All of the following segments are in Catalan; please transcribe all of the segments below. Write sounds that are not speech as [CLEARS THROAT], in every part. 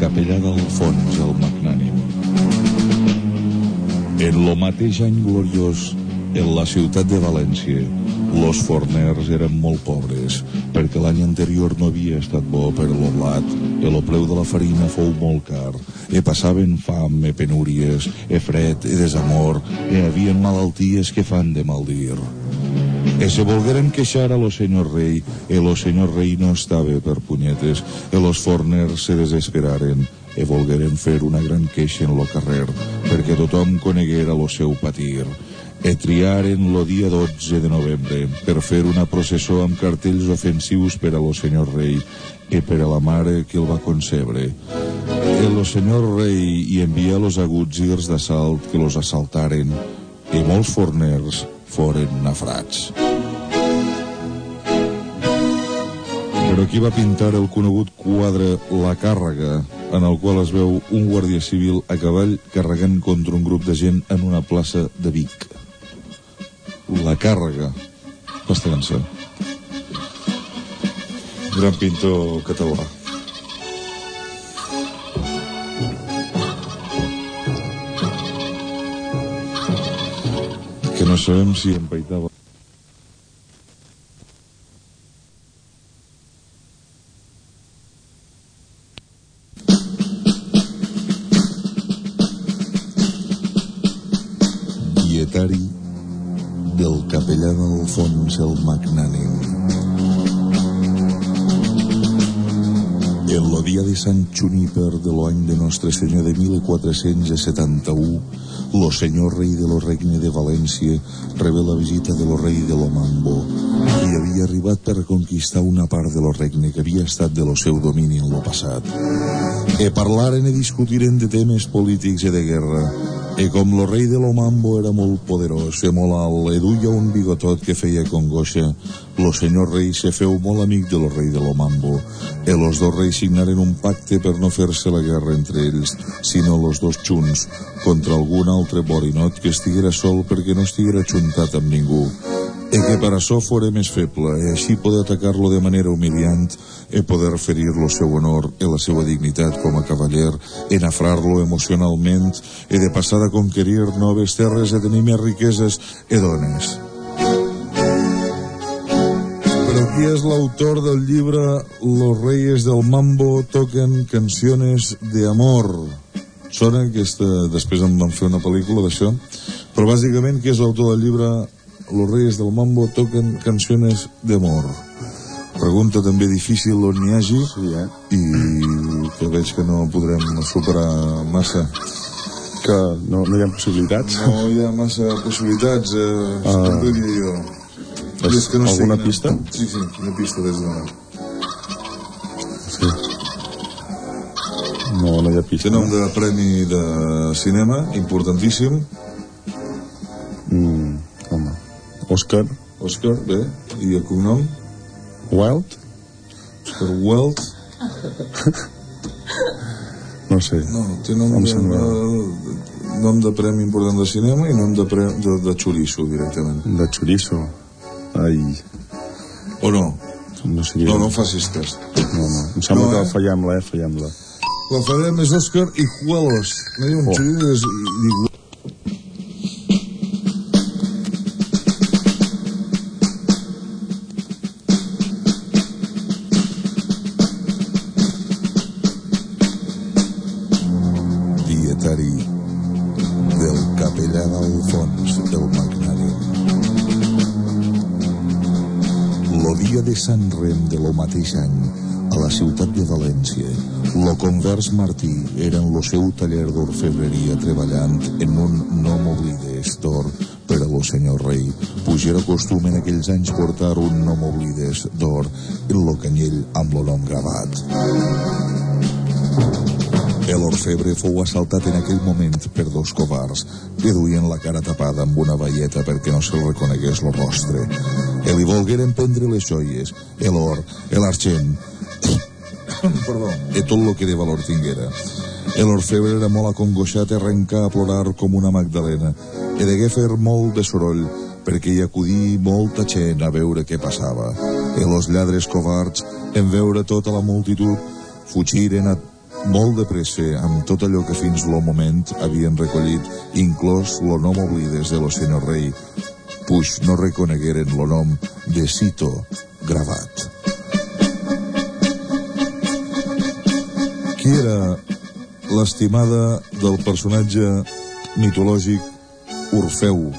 capellà d'Alfons, el magnànim. En lo mateix any gloriós, en la ciutat de València, los forners eren molt pobres, perquè l'any anterior no havia estat bo per lo blat, el preu de la farina fou molt car, e passaven fam, e penúries, e fred, e desamor, e havien malalties que fan de maldir. E se volgueren queixar a lo senyor rei, e lo senyor rei no estava per punyetes, e los forners se desesperaren, e volgueren fer una gran queixa en lo carrer, perquè tothom coneguera lo seu patir e triaren lo dia 12 de novembre per fer una processó amb cartells ofensius per a lo senyor rei e per a la mare que el va concebre. E lo senyor rei hi envia los agutsirs d'assalt que los assaltaren i molts forners foren nafrats. Però qui va pintar el conegut quadre La Càrrega, en el qual es veu un guàrdia civil a cavall carregant contra un grup de gent en una plaça de Vic? La Càrrega, Pasterença. Gran pintor català. Que no sabem si empaitava Juníper de l'any de Nostre Senyor de 1471, lo senyor rei de lo regne de València rebé la visita de lo rei de lo Mambo, que havia arribat per conquistar una part de lo regne que havia estat de lo seu domini en lo passat. E parlaren i discutiren de temes polítics i de guerra, i com lo rei de lo Mambo era molt poderós i molt alt, i duia un bigotot que feia congoixa, lo senyor rei se feu molt amic de lo rei de lo Mambo, i los dos reis signaren un pacte per no fer-se la guerra entre ells, sinó los dos junts, contra algun altre borinot que estiguera sol perquè no estiguera juntat amb ningú, i que per això fora més feble, i així poder atacar-lo de manera humiliant, i poder ferir lo seu honor i la seva dignitat com a cavaller, i nafrar-lo emocionalment, i de passar a conquerir noves terres i tenir més riqueses i dones. Però qui és l'autor del llibre Los Reyes del Mambo toquen canciones de amor? Sona aquesta... Després en van fer una pel·lícula d'això. Però bàsicament qui és l'autor del llibre Los Reyes del Mambo toquen canciones de amor? Pregunta també difícil on n'hi hagi Sí, eh? i que veig que no podrem superar massa. Que no, no hi ha possibilitats. No hi ha massa possibilitats, eh, Ah. uh, diria jo. És I és que no sé alguna quina- pista? Sí, sí, quina pista des de... Sí. No, no hi ha pista. Té nom de premi de cinema, importantíssim. Home. Òscar Òscar, bé, i el cognom? Wilde? Òscar Wilde. No sé. No, té nom Em de, sembla- de, nom de premi important de cinema i nom de, pre, de, de xoriço, directament. De chorizo. Ai, O no? no sé. No, no facis test. no, no. Em sembla No, que eh? fallem-la, eh? Fallem-la. La farem és Òscar i Juelos. No hi ha un Oh. xoriço dic, any, a la ciutat de València, Lo convers Martí era en lo seu taller d'orfebreria treballant en un no m'oblides d'or per a lo senyor rei. Puix era costum en aquells anys portar un no m'oblides d'or en lo canyell amb lo nom gravat. El orfebre fou assaltat en aquell moment per dos covards que duien la cara tapada amb una velleta perquè no se'l reconegués lo rostre. E li volgueren prendre les joies, l'or, l'argent, [COUGHS] perdó, i tot lo que de valor tinguera. L'orfebre era molt acongoixat i arrencar a plorar com una magdalena i degué fer molt de soroll perquè hi acudí molta gent a veure què passava. I los lladres covards, en veure tota la multitud, fugiren a molt de pressa amb tot allò que fins lo moment havien recollit, inclòs lo nom oblides de lo senyor rei, puix no reconegueren lo nom de Cito gravat. Qui era l'estimada del personatge mitològic Orfeu?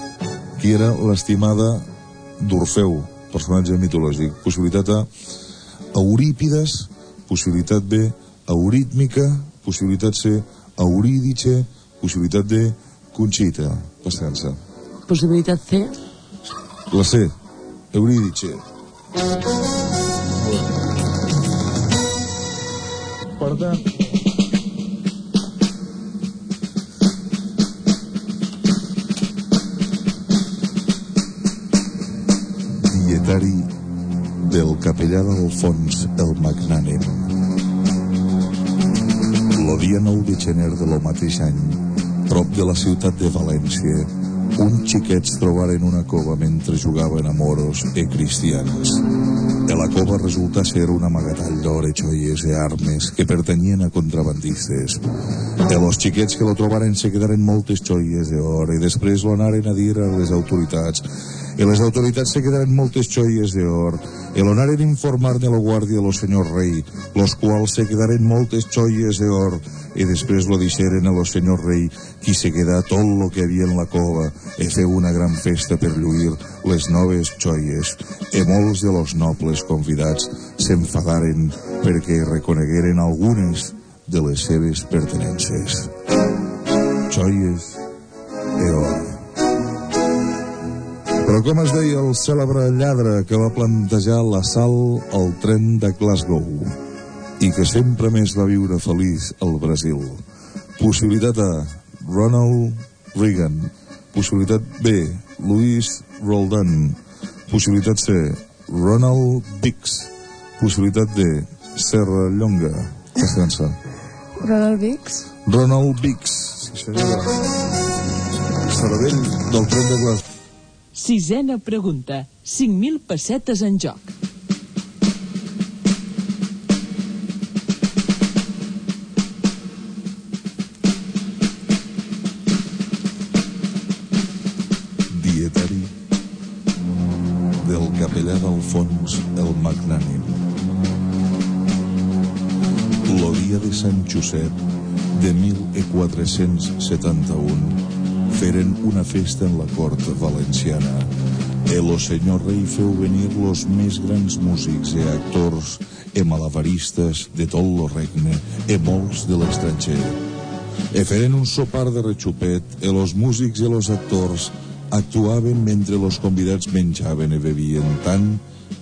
Qui era l'estimada d'Orfeu, personatge mitològic? Possibilitat A, Eurípides, possibilitat B, Eurítmica, possibilitat C, Eurídice, possibilitat D, Conxita. Paciència. Possibilitat C? La C, Eurídice. Per tant, dietari del capellà d'Alfons el Magnànim. Lo dia 9 de gener de lo mateix any, prop de la ciutat de València, uns xiquets trobaren una cova mentre jugaven a moros e cristians. De la cova resulta ser un amagatall d'or joies i armes que pertanyien a contrabandistes. De los xiquets que lo trobaren se quedaren moltes joies d'or i després lo anaren a dir a les autoritats i les autoritats se quedaren moltes joies d'or i lo anaren a informar de la guàrdia lo senyor rei los quals se quedaren moltes joies d'or i després lo deixeren a lo senyor rei qui se quedà tot lo que havia en la cova i feu una gran festa per lluir les noves joies. I molts de los nobles convidats s'enfadaren perquè reconegueren algunes de les seves pertenences joies però com es deia el cèlebre lladre que va plantejar l'assalt al tren de Glasgow i que sempre més va viure feliç al Brasil? Possibilitat A, Ronald Reagan. Possibilitat B, Louis Roldan. Possibilitat C, Ronald Bix. Possibilitat D, Serra Llonga. Descansa. Ronald Bix? Ronald Bix. Sí, senyora. Cervell del tren de Glasgow. Sisena pregunta. 5.000 pessetes en joc. dietari del capellà d'Alfons el Magnànim. Lo dia de Sant Josep de 1471 feren una festa en la cort valenciana. El senyor rei feu venir los més grans músics i actors e malabaristes de tot lo regne e molts de l'estranger. E feren un sopar de rechupet e los músics i los actors actuaven mentre los convidats menjaven i bevien tant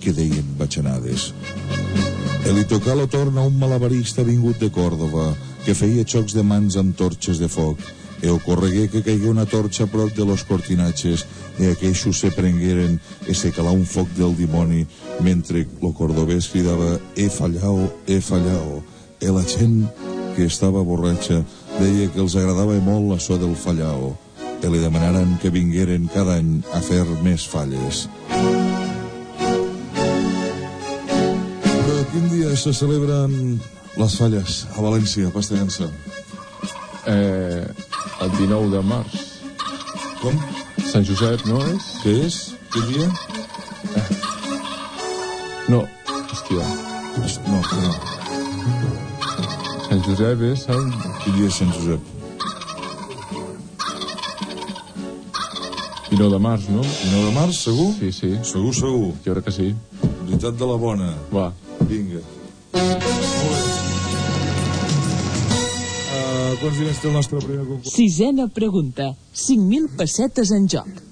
que deien batxanades. E li tocà lo torn a un malabarista vingut de Còrdova que feia xocs de mans amb torxes de foc e ocorregué que caigué una torxa a prop de los cortinatges e aqueixos se prengueren e se calà un foc del dimoni mentre lo cordobès cridava he fallao, he fallao e la gent que estava borratxa deia que els agradava molt la so del fallao e li demanaren que vingueren cada any a fer més falles. Però quin dia se celebren les falles a València, Pastegança? Eh, el 19 de març. Com? Sant Josep, no és? Què és? Quin dia? No, hòstia. No, no. Sant Josep és Sant... Quin dia és Sant Josep? 19 de març, no? 19 de març, segur? Sí, sí, Segur, segur. jo crec que sí. Veritat de la bona. Va. Vinga. Quants diners té el nostre primer concurs? Sisena pregunta. 5.000 pessetes en joc.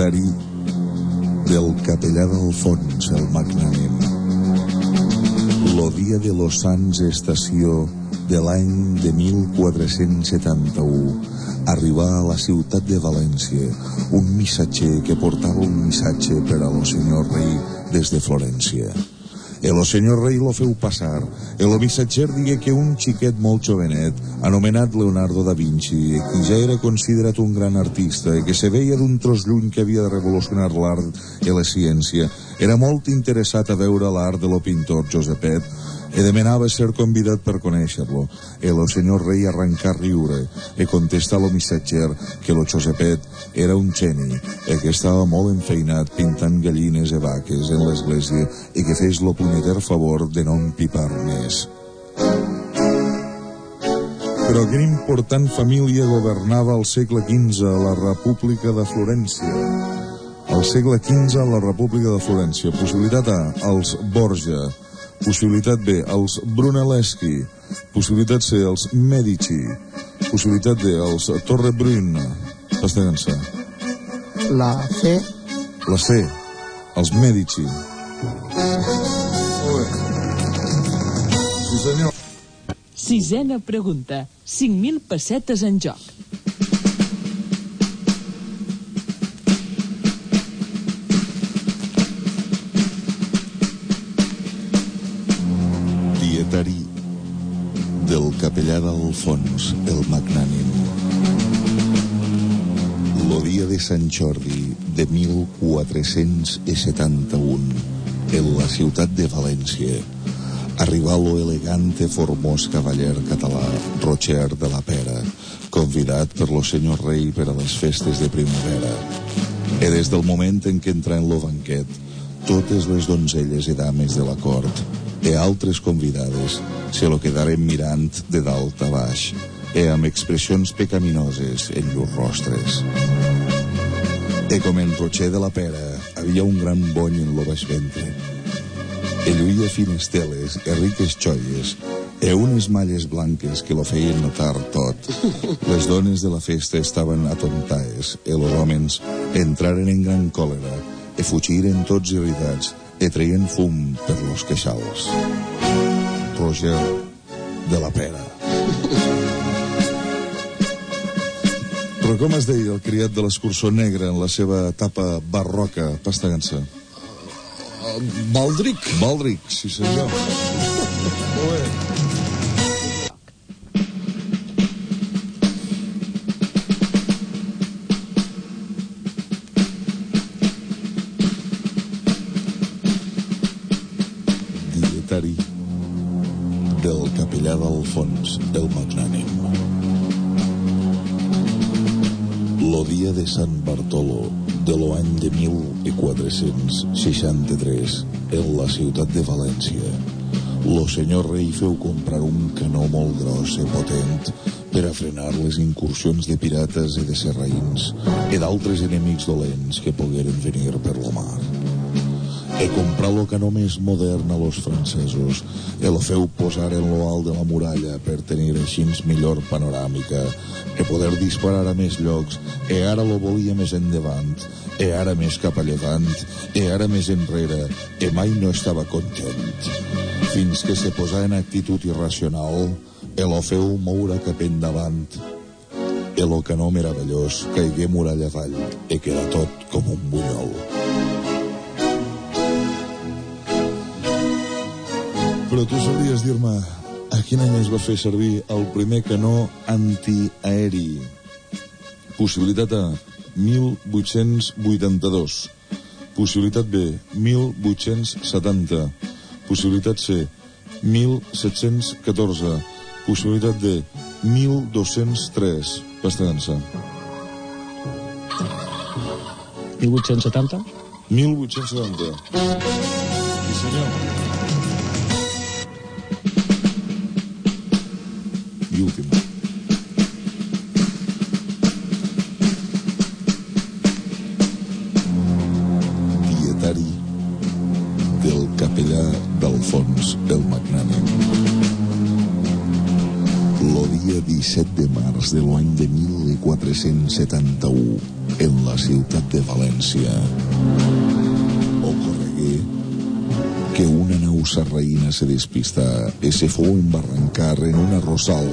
dietari del capellà d'Alfons, el magnànim. Lo dia de los Sants Estació de l'any de 1471 arribà a la ciutat de València un missatger que portava un missatge per a lo senyor rei des de Florència. El senyor rei lo feu passar. El missatger digué que un xiquet molt jovenet, anomenat Leonardo da Vinci, qui ja era considerat un gran artista i que se veia d'un tros lluny que havia de revolucionar l'art i la ciència, era molt interessat a veure l'art de lo pintor Josepet e demanava ser convidat per conèixer-lo. El senyor rei arrencà a riure e contestà lo missatger que lo Josepet era un geni e que estava molt enfeinat pintant gallines e vaques en l'església i que fes lo punyeter favor de no empipar més. Però quina important família governava al segle XV la República de Florència? Al segle XV la República de Florència. Possibilitat A, els Borja. Possibilitat B, els Brunelleschi. Possibilitat C, els Medici. Possibilitat D, els Torrebrun. Pasteguen-se. La C. La C, els Medici. Sí, senyor. Sisena pregunta. 5.000 pessetes en joc. Dietari del capellà d'Alfons, el magnànim. Lo dia de Sant Jordi de 1471 en la ciutat de València arribà lo elegante formós cavaller català Roger de la Pera, convidat per lo senyor rei per a les festes de primavera. E des del moment en què entrà en lo banquet, totes les donzelles i dames de la cort e altres convidades se lo quedaren mirant de dalt a baix e amb expressions pecaminoses en llurs rostres. E com en Roger de la Pera havia un gran bony en lo baix ventre, e lluïa fines teles e riques joies e unes malles blanques que lo feien notar tot. Les dones de la festa estaven atontaes e los homes entraren en gran còlera e fugiren tots irritats e treien fum per los queixals. Roger de la Pera. Però com es deia el criat de l'escurçó negre en la seva etapa barroca? Pastegant-se. Baldric. Baldric, sí senyor. Sant Bartolo de l'any de 1463 en la ciutat de València. Lo senyor rei feu comprar un canó molt gros i potent per a frenar les incursions de pirates i de serraïns i d'altres enemics dolents que pogueren venir per lo mar. E comprar lo canó més modern a los francesos. E lo feu posar en lo alt de la muralla per tenir així millor panoràmica e poder disparar a més llocs. E ara lo volia més endavant e ara més cap a llevant e ara més enrere e mai no estava content. Fins que se posà en actitud irracional e lo feu moure cap endavant. E lo canó meravellós caigué muralla avall e queda tot com un bunyol Però tu sabries dir-me a quin any es va fer servir el primer canó antiaeri? Possibilitat A, 1882. Possibilitat B, 1870. Possibilitat C, 1714. Possibilitat D, 1203. Bastant-se. 1870? 1870. Sí, senyor. e. Dietari del capellà d'Alfons el Magnànim. Lo dia 17 de març de l'any de 1471, en la ciutat de València, que una nau sarraïna se despistà i se fou embarrancar en un arrossal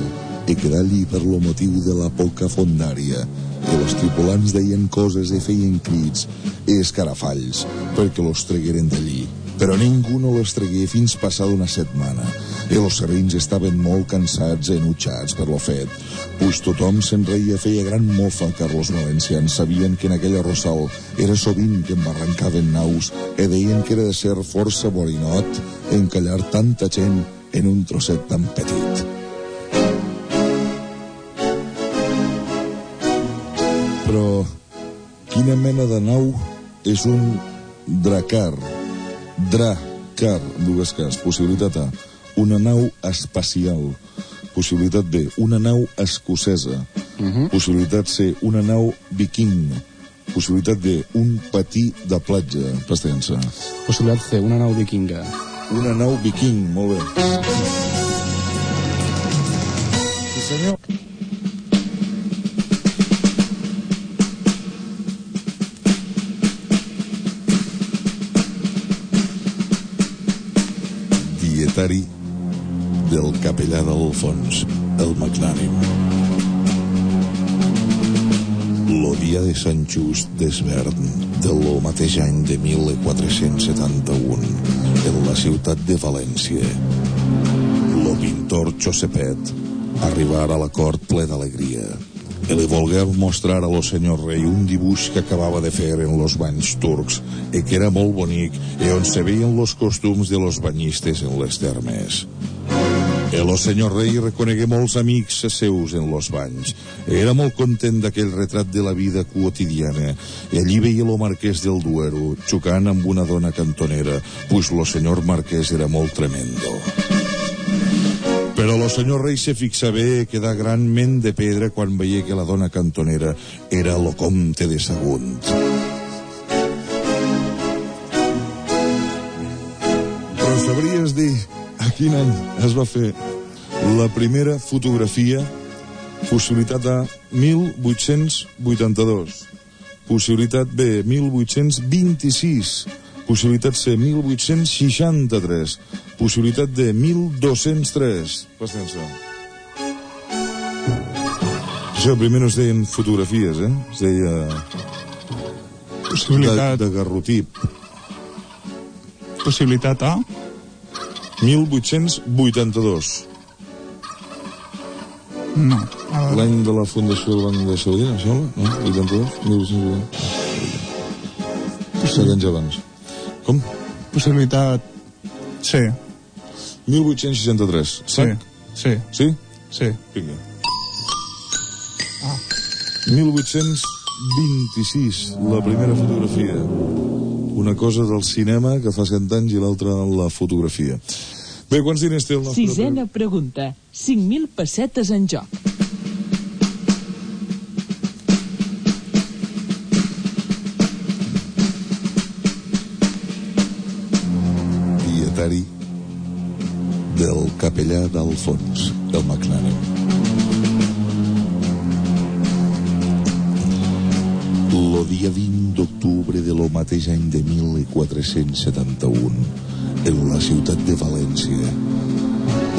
i quedar allí per lo motiu de la poca fondària. I els tripulants deien coses i feien crits i escarafalls perquè los tregueren d'allí però ningú no les tragué fins passada una setmana. I els serrins estaven molt cansats i enutjats per lo fet. Pues tothom se'n reia feia gran mofa que els valencians sabien que en aquell arrossal era sovint que embarrancaven naus i deien que era de ser força borinot encallar tanta gent en un trosset tan petit. Però quina mena de nau és un dracar dracar dues cas possibilitat A una nau espacial. Possibilitat B una nau escocesa. Uh -huh. possibilitat C una nau viking. Possibilitat D un patí de platja pastensa Possibilitat C, una nau vikinga. una nau viking molt bé. Sí senyor dietari del capellà d'Alfons, el magnànim. Lo dia de Sant Just d'Esvern del mateix any de 1471 en la ciutat de València. Lo pintor Josepet arribar a la cort ple d'alegria li volgué mostrar a lo senyor rei un dibuix que acabava de fer en los banys turcs i que era molt bonic i on se veien los costums de los banyistes en les termes. El senyor rei reconegué molts amics seus en los banys. Era molt content d'aquell retrat de la vida quotidiana i allí veia lo marquès del Duero xocant amb una dona cantonera, pues lo senyor marquès era molt tremendo. Però lo senyor rei se fixa bé gran ment de pedra quan veia que la dona cantonera era lo comte de Sagunt. Però sabries dir a quin any es va fer la primera fotografia? Possibilitat A, 1882. Possibilitat B, 1826. Possibilitat C, 1863. Possibilitat D, 1203. Paciència. Això primer no es deien fotografies, eh? Es deia de, Possibilitat, de garrotip. possibilitat A, 1882. no. L'any de la fundació del Banc de em sembla? No? 82? 1882? Set anys abans. Com? possibilitat C, 1863. sí, sí, Sí? sí. Vinga. 1826, la primera fotografia. Una cosa del cinema que fa cent anys i l'altra la fotografia. Bé, quants diners té el nostre... Sisena pregunta. 5.000 pessetes en joc. Del capellà d'Alfons, el McLaren. Lo dia 20 d'octubre de lo mateix any de 1471, en la ciutat de València,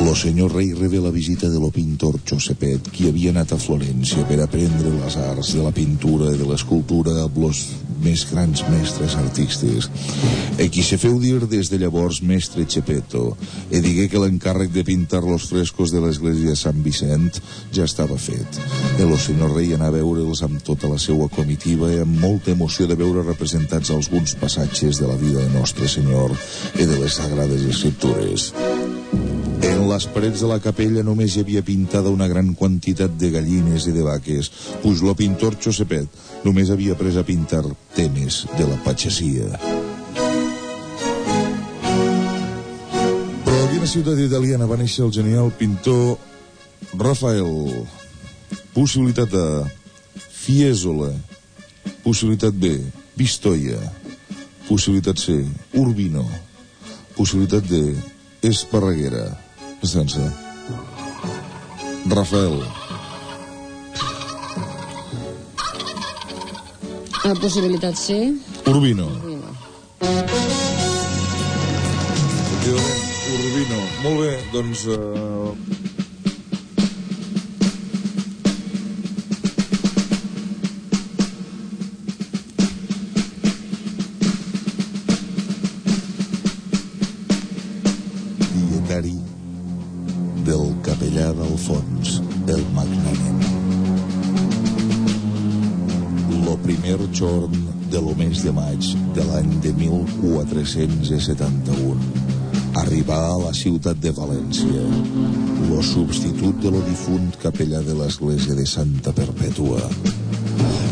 lo senyor rei rebé la visita de lo pintor Josepet, qui havia anat a Florència per aprendre les arts de la pintura i de l'escultura amb los més grans mestres artistes, i qui se feu dir des de llavors mestre Chepeto, i digué que l'encàrrec de pintar los frescos de l'església de Sant Vicent ja estava fet. El senyor rei anà a veure'ls amb tota la seva comitiva i amb molta emoció de veure representats alguns passatges de la vida de Nostre Senyor i de les Sagrades Escriptures. En les parets de la capella només hi havia pintada una gran quantitat de gallines i de vaques, pues lo pintor Josepet només havia pres a pintar temes de la patgesia. Però a quina ciutat italiana va néixer el genial pintor Rafael? Possibilitat A, Fiesole. Possibilitat B, Pistoia. Possibilitat C, Urbino. Possibilitat D, Esparreguera. Estança. Rafael. La possibilitat C. Urbino. Urbino. Urbino. Molt bé, doncs... Uh... de maig de l'any de 1471 arribà a la ciutat de València lo substitut de lo difunt capellà de l'església de Santa Perpètua.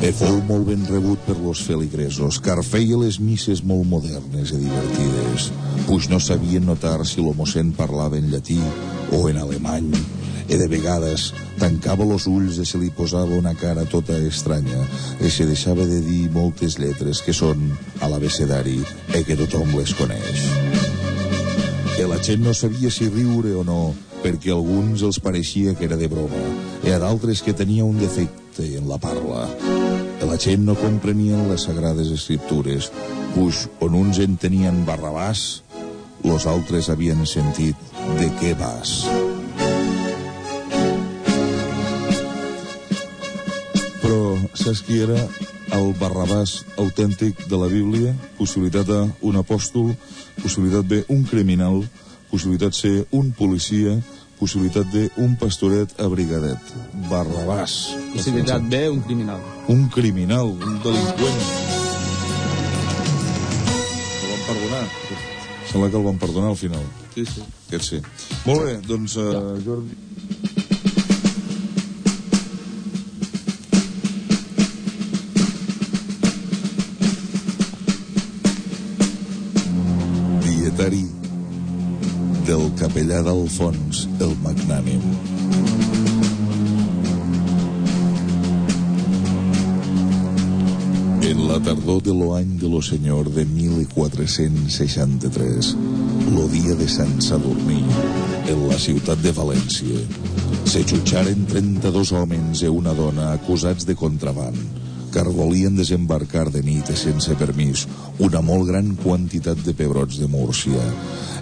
E fou molt ben rebut per los feligresos, car feia les misses molt modernes i divertides, puix no sabien notar si lo mossèn parlava en llatí o en alemany, e de vegades tancava los ulls i se li posava una cara tota estranya i se deixava de dir moltes lletres que són a l'abecedari e que tothom les coneix. E la gent no sabia si riure o no, perquè a alguns els pareixia que era de broma, i a d'altres que tenia un defecte en la parla. E la gent no comprenia les sagrades escriptures, puix on uns en tenien Barrabàs, los altres havien sentit de què vas. Saps qui era el Barrabàs autèntic de la Bíblia? Possibilitat A, un apòstol, possibilitat B, un criminal, possibilitat C, un policia, possibilitat D, un pastoret abrigadet. Barrabàs. Possibilitat B, un criminal. Un criminal, un delinqüent. El van perdonar. Sembla que el van perdonar al final. Sí, sí. Aquest sí. Molt bé, doncs, uh, Jordi... capellà d'Alfons, el magnànim. En la tardor de l'any de lo senyor de 1463, lo dia de Sant Sadurní, en la ciutat de València, se jutjaren 32 homes i una dona acusats de contraband, car volien desembarcar de nit sense permís una molt gran quantitat de pebrots de Múrcia.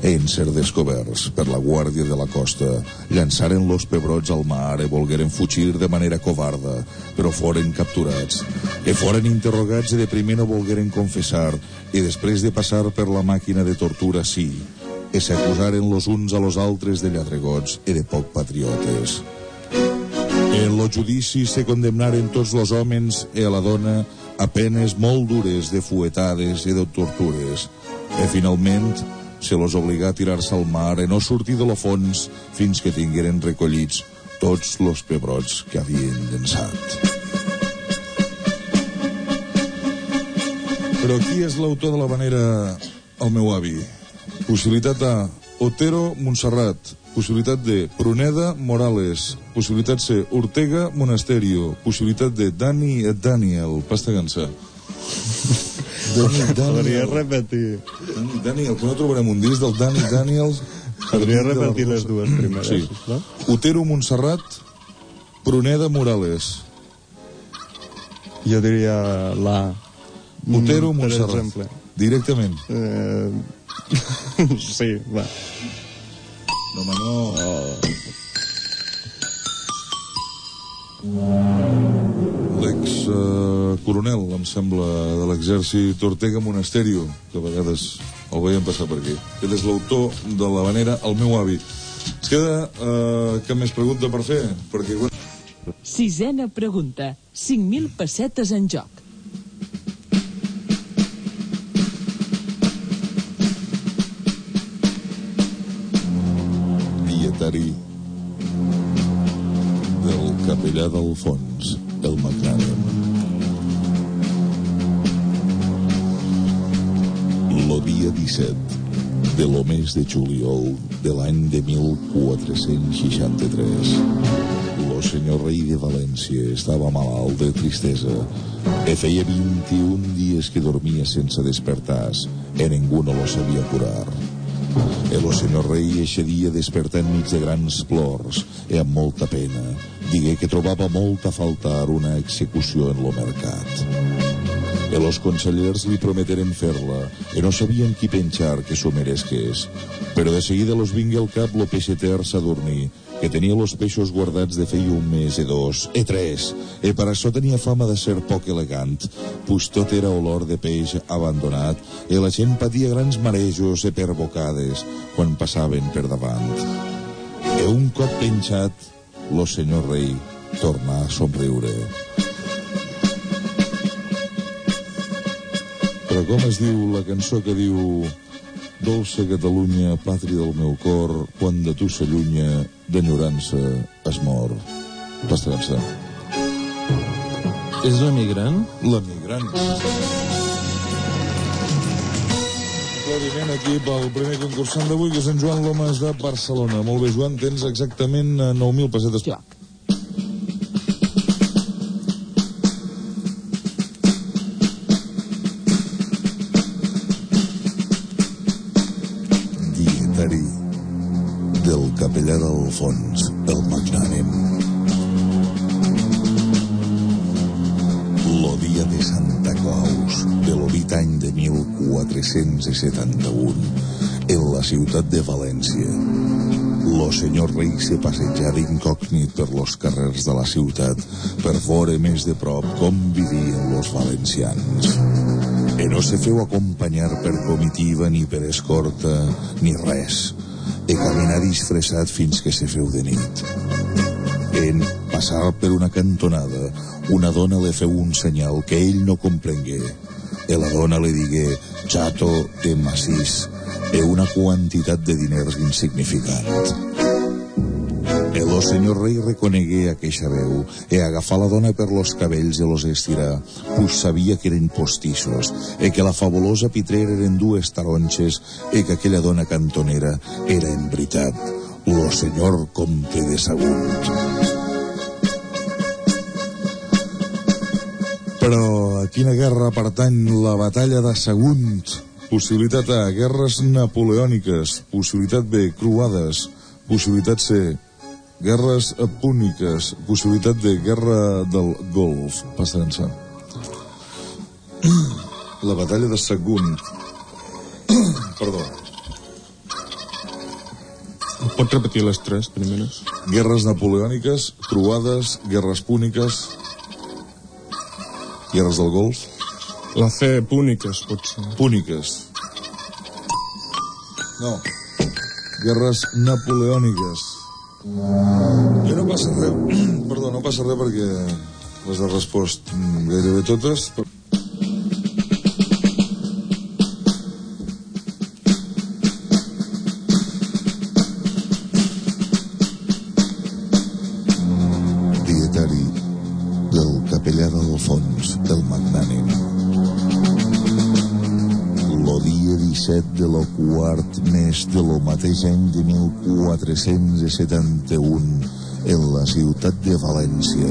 En ser descoberts per la Guàrdia de la Costa, llançaren los pebrots al mar i volgueren fugir de manera covarda, però foren capturats. E foren interrogats i de primer no volgueren confessar, i després de passar per la màquina de tortura sí, i s'acusaren los uns a los altres de lladregots i de poc patriotes. En lo judici se condemnaren tots los homes i a la dona a penes molt dures de fuetades i de tortures. E finalment se los obligà a tirar-se al mar i no sortir de lo fons fins que tingueren recollits tots los pebrots que havien llençat. Però qui és l'autor de la manera el meu avi? Possibilitat A, Otero Montserrat. Possibilitat D, Pruneda Morales. Possibilitat C, Ortega Monasterio. Possibilitat D, Dani Daniel. Pasta gansa. [LAUGHS] Dani Podria Daniel. repetir. Dani Daniel, que no trobarem un disc del Dani Daniels. Podria de repetir les dues primeres, Sí. sisplau? Otero Montserrat, Pruneda Morales. Jo diria la... Otero Mm, Montserrat. Directament. Eh... [LAUGHS] sí, va. No, home, no. L'ex-coronel, em sembla, de l'exèrcit Ortega Monasterio, que a vegades el veiem passar per aquí. Aquest és l'autor de la manera El meu avi. Es queda eh, cap més pregunta per fer? Perquè. Sisena pregunta. 5.000 pessetes en joc. Dietari del capellà d'Alfons, el magnànim. Lo dia 17 de lo mes de juliol de l'any de 1463, lo senyor rei de València estava malalt de tristesa e feia 21 dies que dormia sense despertar i ningú no lo sabia curar. Lo senyor rei eixe dia desperta enmig de grans plors e amb molta pena. Digué que trobava molt a faltar una execució en lo mercat. E los consellers li prometeren fer-la e no sabien qui penjar que s'ho meresqués. Però de seguida los vingué al cap lo peixeter s'adormir que tenia los peixos guardats de feia un mes e dos, e tres, e per això tenia fama de ser poc elegant, pues tot era olor de peix abandonat, e la gent patia grans marejos e perbocades quan passaven per davant. E un cop penjat, lo senyor rei torna a somriure. Però com es diu la cançó que diu Dolça Catalunya, pàtria del meu cor, quan de tu s'allunya, d'enyorança es mor. Pasta cançó. És l'emigrant? L'emigrant. Aplaudiment aquí pel primer concursant d'avui, que és en Joan Lomas de Barcelona. Molt bé, Joan, tens exactament eh, 9.000 pessetes. Jo. Capellà d'Alfons, el magnànim. Lo dia de Santa Claus de l'obit any de 1471 en la ciutat de València. Lo senyor rei se passejava incògnit per los carrers de la ciutat per veure més de prop com vivien los valencians. E no se feu acompanyar per comitiva ni per escorta ni res. E caminar disfressat fins que se feu de nit. En passar per una cantonada, una dona li feu un senyal que ell no comprengué. E la dona li digué chato de massís e una quantitat de diners insignificant. El senyor rei reconegué aqueixa veu e agafà la dona per los cabells e los estirà, pues sabia que eren postissos e que la fabulosa pitrera eren dues taronxes e que aquella dona cantonera era en veritat lo senyor comte de Sagunt. Però a quina guerra pertany la batalla de Sagunt? Possibilitat A, guerres napoleòniques. Possibilitat B, croades. Possibilitat C, guerres púniques. Possibilitat D, guerra del Golf. Passa dansa. [CLEARS THROAT] La batalla de Sagunt. [CLEARS THROAT] Perdó. Pots repetir les tres primeres? Guerres napoleòniques, croades, guerres púniques, guerres del Golf, La C, púniques, potser. púniques. No. Guerres napoleòniques. I no passa res. [CLEARS THROAT] Perdó, no passa res perquè les he respost mm, gairebé totes. però- de lo quart mes de lo mateix any de 1471 en la ciutat de València.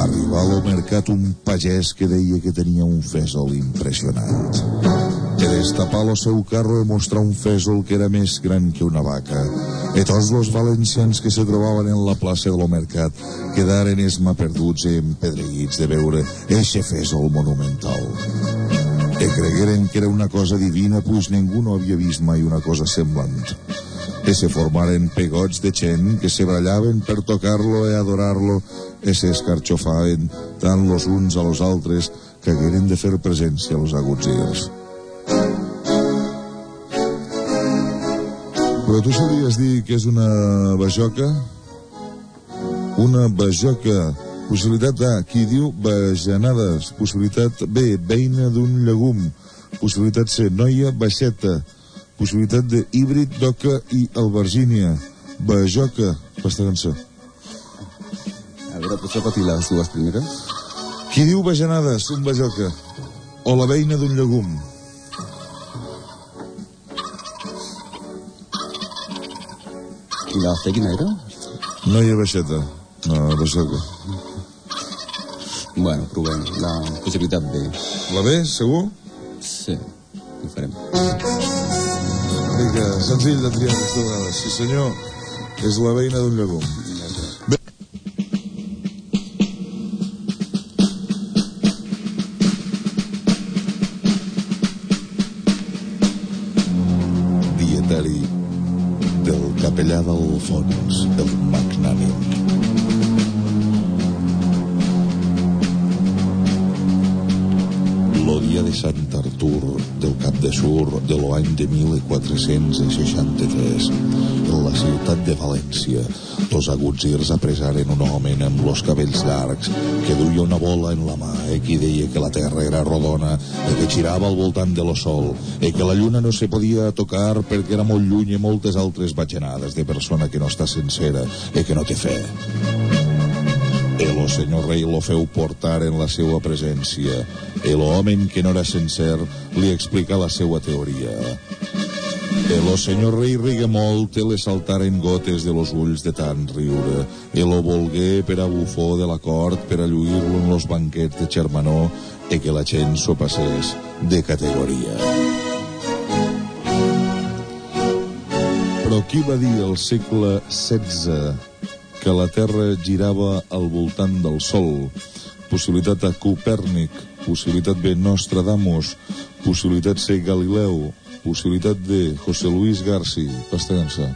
Arribà al mercat un pagès que deia que tenia un fèsol impressionant. Que destapà lo seu carro i mostrar un fèsol que era més gran que una vaca. E tots los valencians que se trobaven en la plaça de lo mercat quedaren esma perduts i empedreguits de veure eixe fèsol monumental. Cregueren que era una cosa divina, pues ningú no havia vist mai una cosa semblant. E se formaren pegots de gent que se brallaven per tocar-lo e adorar-lo e se escarxofaven tant los uns a los altres que hagueren de fer presència a los agutsirs. Però tu sabies dir que és una bajoca? Una bajoca. Possibilitat A, qui diu bajanades. Possibilitat B, veïna d'un llegum. Possibilitat C, noia baixeta. Possibilitat de híbrid d'oca i albergínia. Bajoca. Pasta cançó. A veure, pots repetir les dues primeres? Qui diu bajanades, un bajoca. O la veïna d'un llegum. I la C quina era? Noia baixeta. No, bajoca. Bueno, provem. La possibilitat B. La B, segur? Sí, ho farem. Mica senzill de triar aquesta vegada. Sí senyor, és la veïna d'un llegum. Bé. Dietari del capellà d'Alfons, el magnànim. De Sur de l'any de 1463 en la ciutat de València. Dos agutsirs apresaren un home amb los cabells llargs que duia una bola en la mà i qui deia que la terra era rodona i que girava al voltant de lo sol i que la lluna no se podia tocar perquè era molt lluny i moltes altres batxanades de persona que no està sencera i que no té fe el senyor rei lo feu portar en la seva presència. El home que no era sencer li explica la seva teoria. El senyor rei rigue molt i le saltaren gotes de los ulls de tant riure. El lo volgué per a bufó de la cort per a lluir-lo en los banquets de Germanó i que la gent s'ho passés de categoria. Però qui va dir al segle XVI que la Terra girava al voltant del Sol? Possibilitat a Copèrnic, possibilitat B Nostradamus, possibilitat C Galileu, possibilitat D José Luis Garci. Pastensa.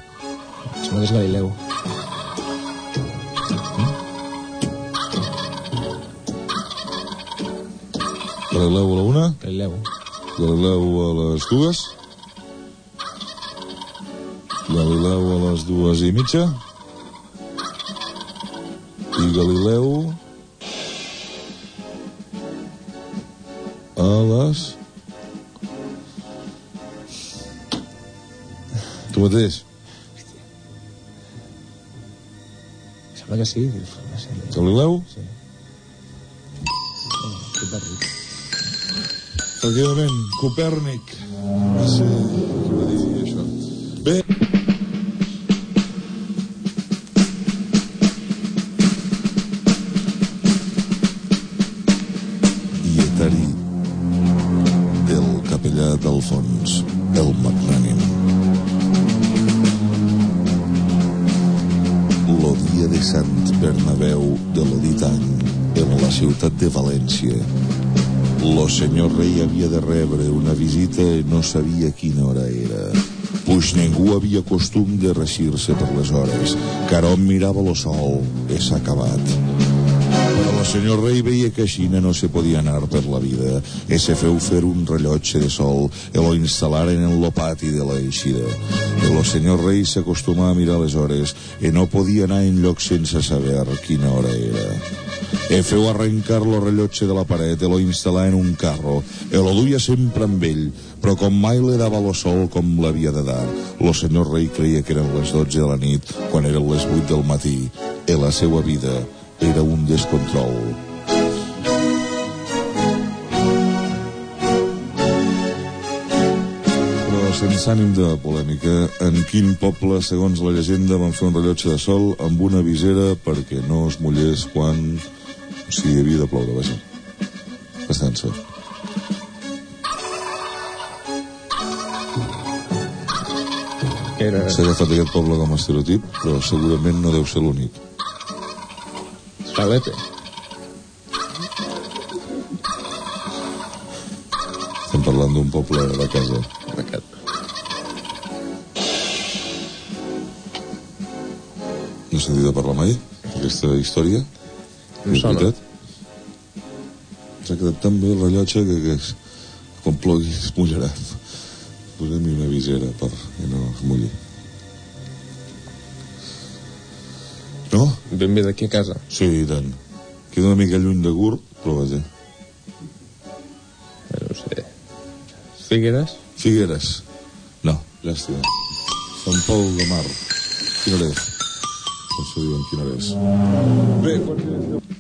Sembla que és Galileu. Galileu a la una, Galileu. Galileu a les dues, Galileu a les dues i mitja, Galileu a les... Tu mateix, Sembla que sí. No sé. Galileu? Sí. Ric. Efectivament, Copèrnic. Va ser... Qui va dir això? Bé, ciutat de València Lo senyor rei havia de rebre una visita i no sabia quina hora era. Puix ningú havia costum de reixir-se per les hores. Carom mirava lo sol s'ha acabat. Però el senyor rei veia que així no se podia anar per la vida i se feu fer un rellotge de sol i lo instal·laren en lo pati de la eixida. I el senyor rei s'acostuma a mirar les hores i no podia anar en lloc sense saber quina hora era. E feu arrencar lo rellotge de la paret e lo instal·lar en un carro. E lo duia sempre amb ell però com mai le dava lo sol com l'havia de dar. Lo senyor rei creia que eren les 12 de la nit quan eren les 8 del matí e la seva vida era un descontrol. Sense ànim de polèmica en quin poble segons la llegenda van fer un rellotge de sol amb una visera perquè no es mullés quan si havia de ploure, vaja. Estança. Que era... S'ha agafat aquest poble com a estereotip, però segurament no deu ser l'únic. Falepe. Estem parlant d'un poble de casa. Aquest. No he sentit a parlar mai d'aquesta història? Em És sona. veritat? S'ha quedat tan bé el rellotge que, que quan plogui es mullarà. Posem-hi una visera per que no es mulli. No? Ben bé d'aquí a casa. Sí, i tant. Queda una mica lluny de Gurt, però vaja. No ho sé. Figueres? Figueres. No, llàstima. Sant Pol de Mar. Quina hora és? No sé diuen quina hora és. Bé, quan...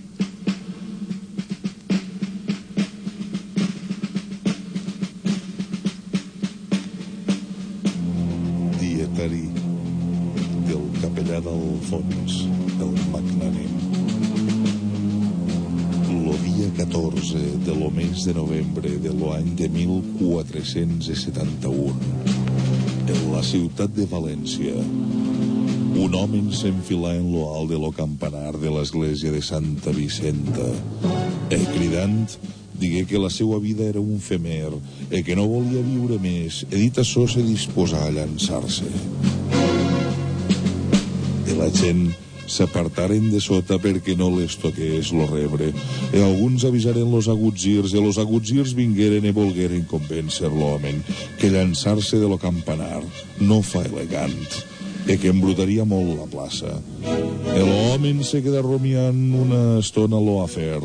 capellà d'Alfons, el magnànim. Lo dia 14 de lo mes de novembre de l'any de 1471 en la ciutat de València. Un home s'enfilà en lo alt de lo campanar de l'església de Santa Vicenta. E cridant, digué que la seva vida era un femer e que no volia viure més, e dit açò se disposà a llançar-se. La gent s'apartaren de sota perquè no les toqués lo rebre. E alguns avisaren los agutzirs, e los agutzirs vingueren e volgueren convèncer l'home que llançar-se de lo campanar no fa elegant e que embrutaria molt la plaça. E l'home se queda rumiant una estona lo afer,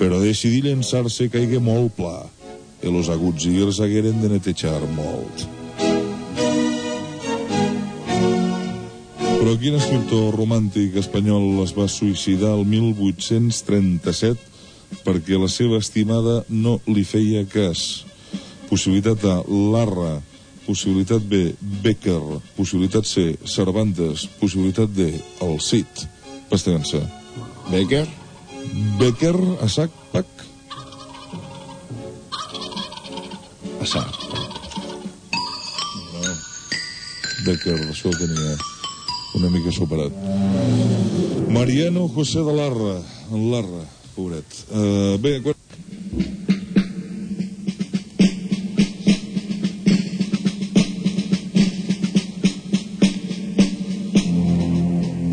però decidí llançar-se caigué molt pla, e los agutzirs hagueren de netejar molt. Però quin escriptor romàntic espanyol es va suïcidar el 1837 perquè la seva estimada no li feia cas? Possibilitat A, Larra. Possibilitat B, Becker. Possibilitat C, Cervantes. Possibilitat D, el Cid. Pastegança. Becker? Becker, a sac, pac. A sac. No. Becker, això ho tenia una mica superat. Mariano José de Larra. En Larra, pobret. Uh, bé, quan...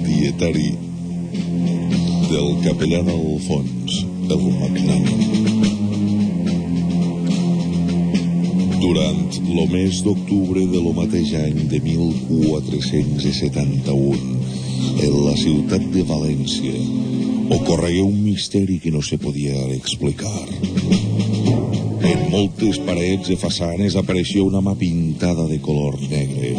Dietari del capellà d'Alfons, el magnànim. Durant lo mes d'octubre de lo mateix any de 1471, en la ciutat de València, ocorregué un misteri que no se podia explicar. En moltes parets de façanes apareixia una mà pintada de color negre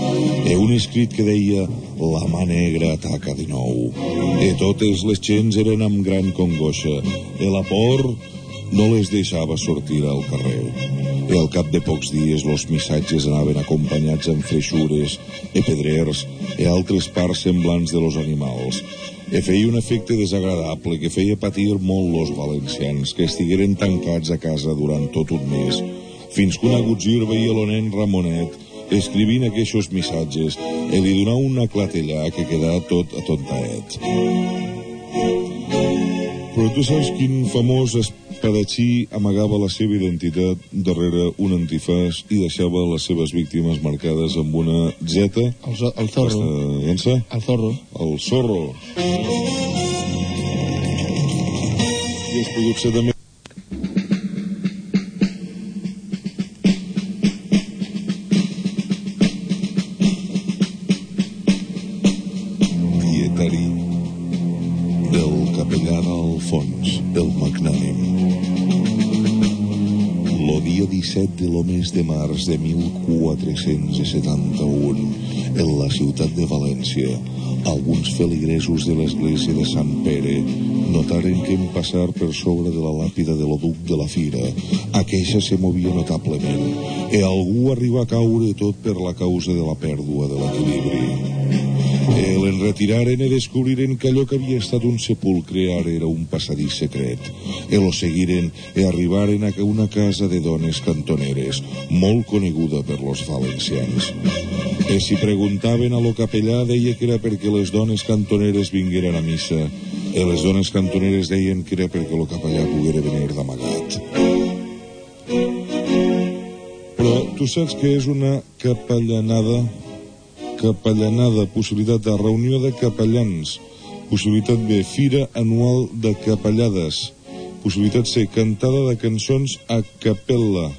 e un escrit que deia la mà negra ataca de nou. E totes les gens eren amb gran congoixa e la por no les deixava sortir al carrer. I al cap de pocs dies los missatges anaven acompanyats amb freixures, e pedrers, e altres parts semblants de los animals. E feia un efecte desagradable que feia patir molt los valencians, que estigueren tancats a casa durant tot un mes, fins que un agutzir veia nen Ramonet escrivint aquests missatges e li donà una clatellà que quedà tot atontaet. Però tu saps quin famós espadatxí amagava la seva identitat darrere un antifàs i deixava les seves víctimes marcades amb una Z? El, el zorro. Llença? El zorro. El zorro. I has pogut ser també... de març de 1471, en la ciutat de València, alguns feligresos de l'església de Sant Pere notaren que en passar per sobre de la làpida de lo duc de la Fira, aqueixa se movia notablement, e algú arriba a caure tot per la causa de la pèrdua de l'equilibri. Eh, l'enretiraren i descobriren que allò que havia estat un sepulcre ara era un passadís secret. E lo seguiren i arribaren a una casa de dones cantoneres, molt coneguda per los valencians. E si preguntaven a lo capellà deia que era perquè les dones cantoneres vingueren a missa e les dones cantoneres deien que era perquè lo capellà poguera venir d'amagat. Però tu saps que és una capellanada capellanada, possibilitat de reunió de capellans, possibilitat B, fira anual de capellades, possibilitat C, cantada de cançons a capella,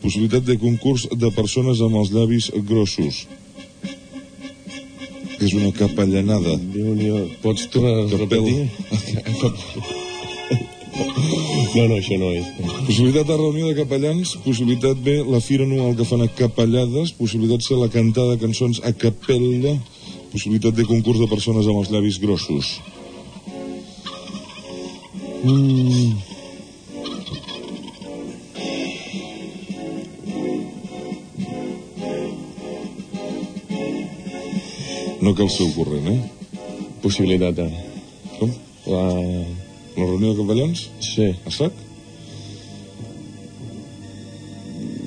possibilitat de concurs de persones amb els llavis grossos. És una capellanada. déu nhi Pots tornar a repetir? [LAUGHS] [GASPS] No, no, això no és. Possibilitat de reunió de capellans, possibilitat B, la fira anual que fan a capellades, possibilitat C, la cantada de cançons a capella, possibilitat de concurs de persones amb els llavis grossos. Mm. No cal ser corrent, eh? Possibilitat A. Com? La... La reunió de capellans? Sí. A sac?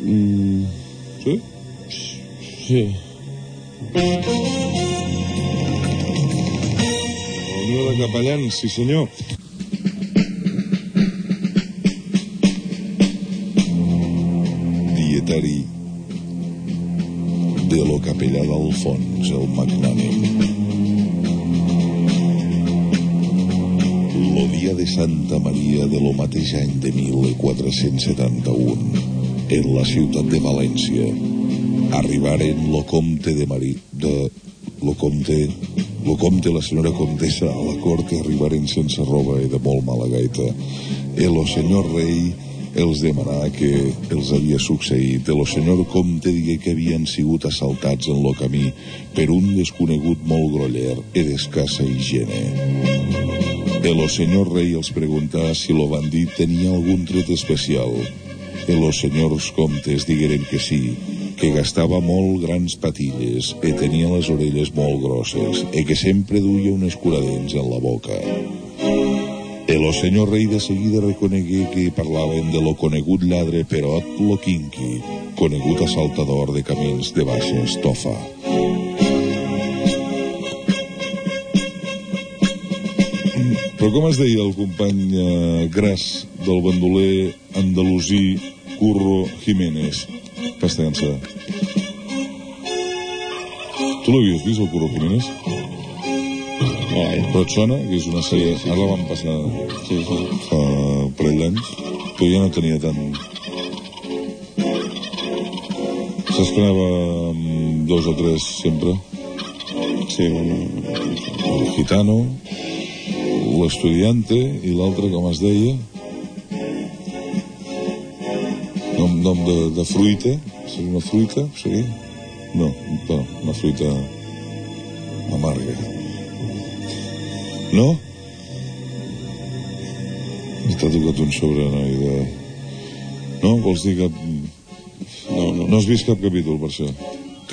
Mm. Sí? Sí. La Unió de Capellans, sí senyor. Dietari de lo capellà d'Alfons, el magnànim. Dia de Santa Maria de lo mateix any de 1471, en la ciutat de València, arribaren lo comte de Marí, de lo comte, lo comte la senyora comtessa a la cort arribaren sense roba i de molt mala gaita. El lo senyor rei els demanà que els havia succeït. El senyor comte digué que havien sigut assaltats en lo camí per un desconegut molt groller i d'escassa higiene. El senyor rei els preguntà si lo bandit tenia algun tret especial. I los senyors comtes digueren que sí, que gastava molt grans patilles i tenia les orelles molt grosses i que sempre duia unes curadents en la boca. El senyor rei de seguida reconegué que parlaven de lo conegut lladre Perot lo Quinqui, conegut assaltador de camins de baixa estofa. Però com es deia el company eh, gras del bandoler andalusí Curro Jiménez? Castellança. Tu l'havies vist, el Curro Jiménez? Ai, Però et sona? Que és una sèrie... Sí, sí, Ara la van passar sí, sí. fa un parell d'anys, però ja no tenia tant... S'estrenava amb dos o tres sempre. Sí, El gitano, l'estudiante i l'altre, com es deia, nom, nom de, de fruita, seria una fruita, seria? No, no, una fruita amarga. No? M'està tocat un sobrenoi de... No? Vols dir cap... no, no, No has vist cap capítol, per això?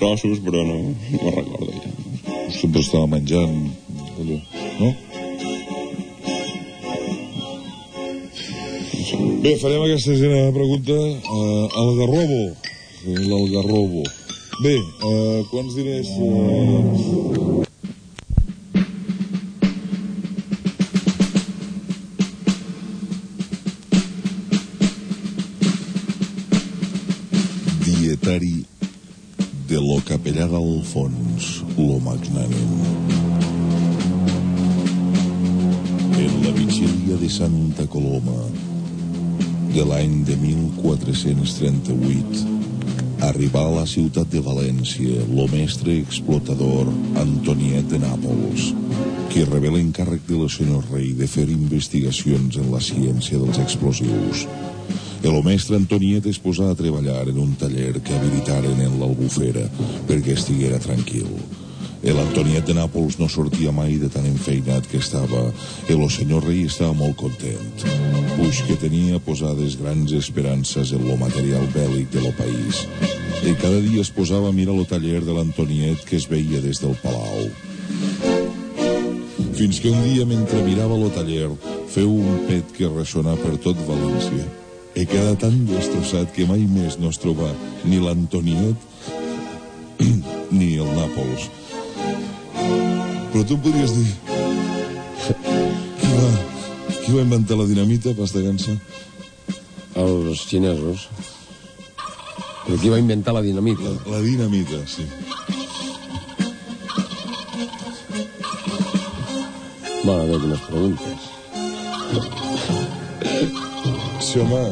trossos, però no, no recordo ja. Sempre estava menjant allò, no? Bé, farem aquesta gent pregunta uh, al Garrobo. L'Algarrobo. Bé, uh, quants diners... Uh... Dietari de lo capellà d'Alfons, lo magnànim. En la vigília de Santa Coloma de l'any de 1438 arribà a la ciutat de València lo mestre explotador Antoniet de Nàpols, qui rebé l'encàrrec de lo senyor rei de fer investigacions en la ciència dels explosius. El mestre Antoniet es posà a treballar en un taller que habilitaren en l'Albufera perquè estiguera tranquil. El Antoniet de Nàpols no sortia mai de tan enfeinat que estava el senyor rei estava molt content, puix que tenia posades grans esperances en lo material bèl·lic de lo país. I cada dia es posava a mirar lo taller de l'Antoniet que es veia des del palau. Fins que un dia, mentre mirava lo taller, feu un pet que ressonà per tot València. He quedat tan destrossat que mai més no es troba ni l'Antoniet [CLEARS THROAT] ni el Nàpols. Però tu podries dir... Qui va, qui va inventar la dinamita, Pastagança? Els xinesos. Però qui va inventar la dinamita? La, la dinamita, sí. Mare meva, quines preguntes. Sí, home,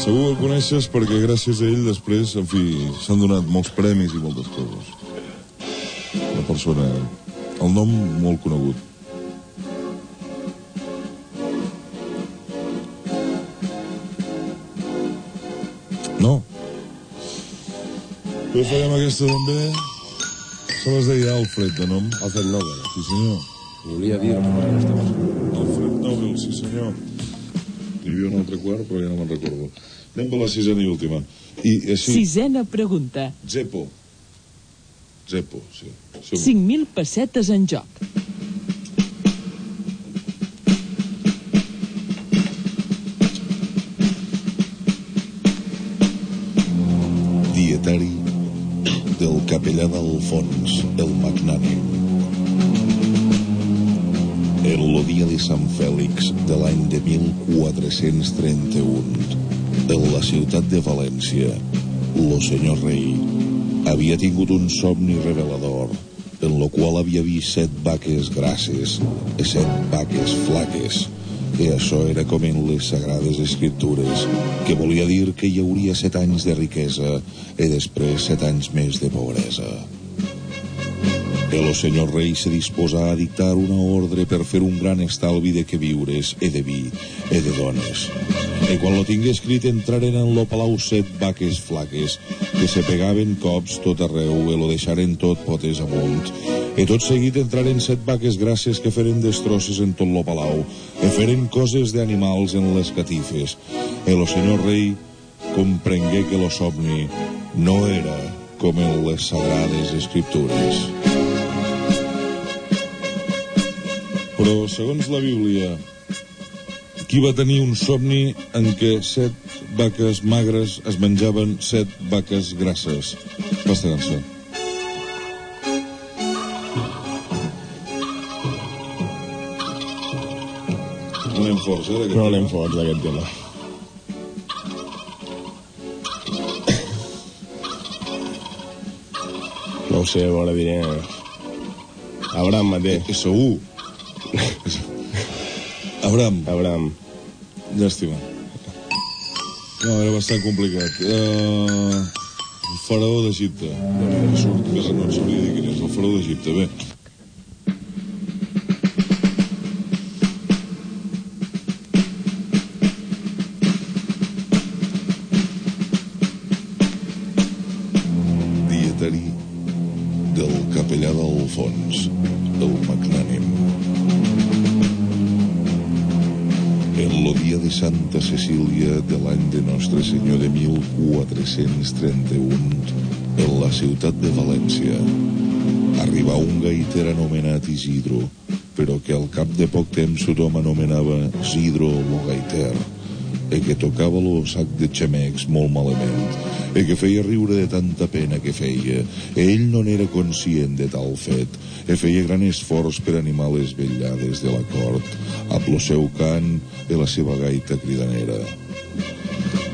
segur que el coneixes perquè gràcies a ell després, en fi, s'han donat molts premis i moltes coses. Persona... El nom molt conegut. No? Però farem aquesta també. Se les deia Alfred, de nom. Alfred Nobel. Sí, senyor. Volia dir però no estava Alfred Nobel, sí senyor. Hi havia un altre quart, però ja no me'n recordo. Anem per la sisena i última. I així... Sisena pregunta. Zepo. Zepo, sí. Som... 5.000 pessetes en joc. Dietari del capellà d'Alfons, el magnànim. En lo dia de Sant Fèlix de l'any de 1431, en la ciutat de València, lo senyor rei havia tingut un somni revelador en lo qual havia vist set vaques grasses i set vaques flaques que això era com en les sagrades escriptures, que volia dir que hi hauria set anys de riquesa i després set anys més de pobresa. El senyor rei se disposà a dictar una ordre per fer un gran estalvi de que viures, e de vi, e de dones. I quan lo tingué escrit entraren en lo palau set vaques flaques, que se pegaven cops tot arreu i lo deixaren tot potes amunt. I tot seguit entraren set vaques gràcies que feren destrosses en tot lo palau, e feren coses d'animals en les catifes. I lo senyor rei comprengué que lo somni no era com en les sagrades escriptures. Però, segons la Bíblia, qui va tenir un somni en què set vaques magres es menjaven set vaques grasses? Basta cançó. No anem forts, eh? No anem forts, d'aquest tema. No ho sé, a veure, diré... Abraham mateix. Segur. Abraham. Abraham. Llàstima. No, era bastant complicat. Uh, el faraó d'Egipte. No, no, surt, més no et sabria dir quin és. El faraó d'Egipte, bé. De l'any de Nostre Senyor de 1431, en la ciutat de València, arribà un gaiter anomenat Isidro, però que al cap de poc temps tothom anomenava Isidro lo gaiter, e que tocava lo sac de xamecs molt malament, e que feia riure de tanta pena que feia. E ell no n'era conscient de tal fet, e feia gran esforç per animar les vetllades de la cort, amb lo seu cant i la seva gaita cridanera.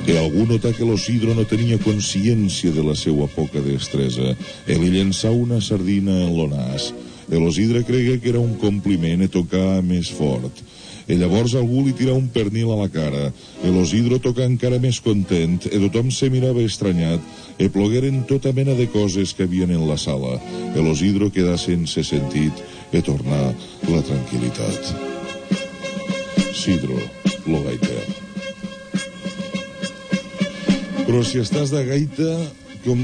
E algú notà que l'Osidro no tenia consciència de la seva poca destresa e li llençà una sardina en lo nas. E l'Osidre cregué que era un compliment e tocà més fort. E llavors algú li tirà un pernil a la cara. L'Osidro tocà encara més content e tothom se mirava estranyat e plogueren tota mena de coses que havien en la sala. L'Osidro quedà sense sentit e tornà la tranquil·litat. Sidro, lo gaiter. Però si estàs de gaita, com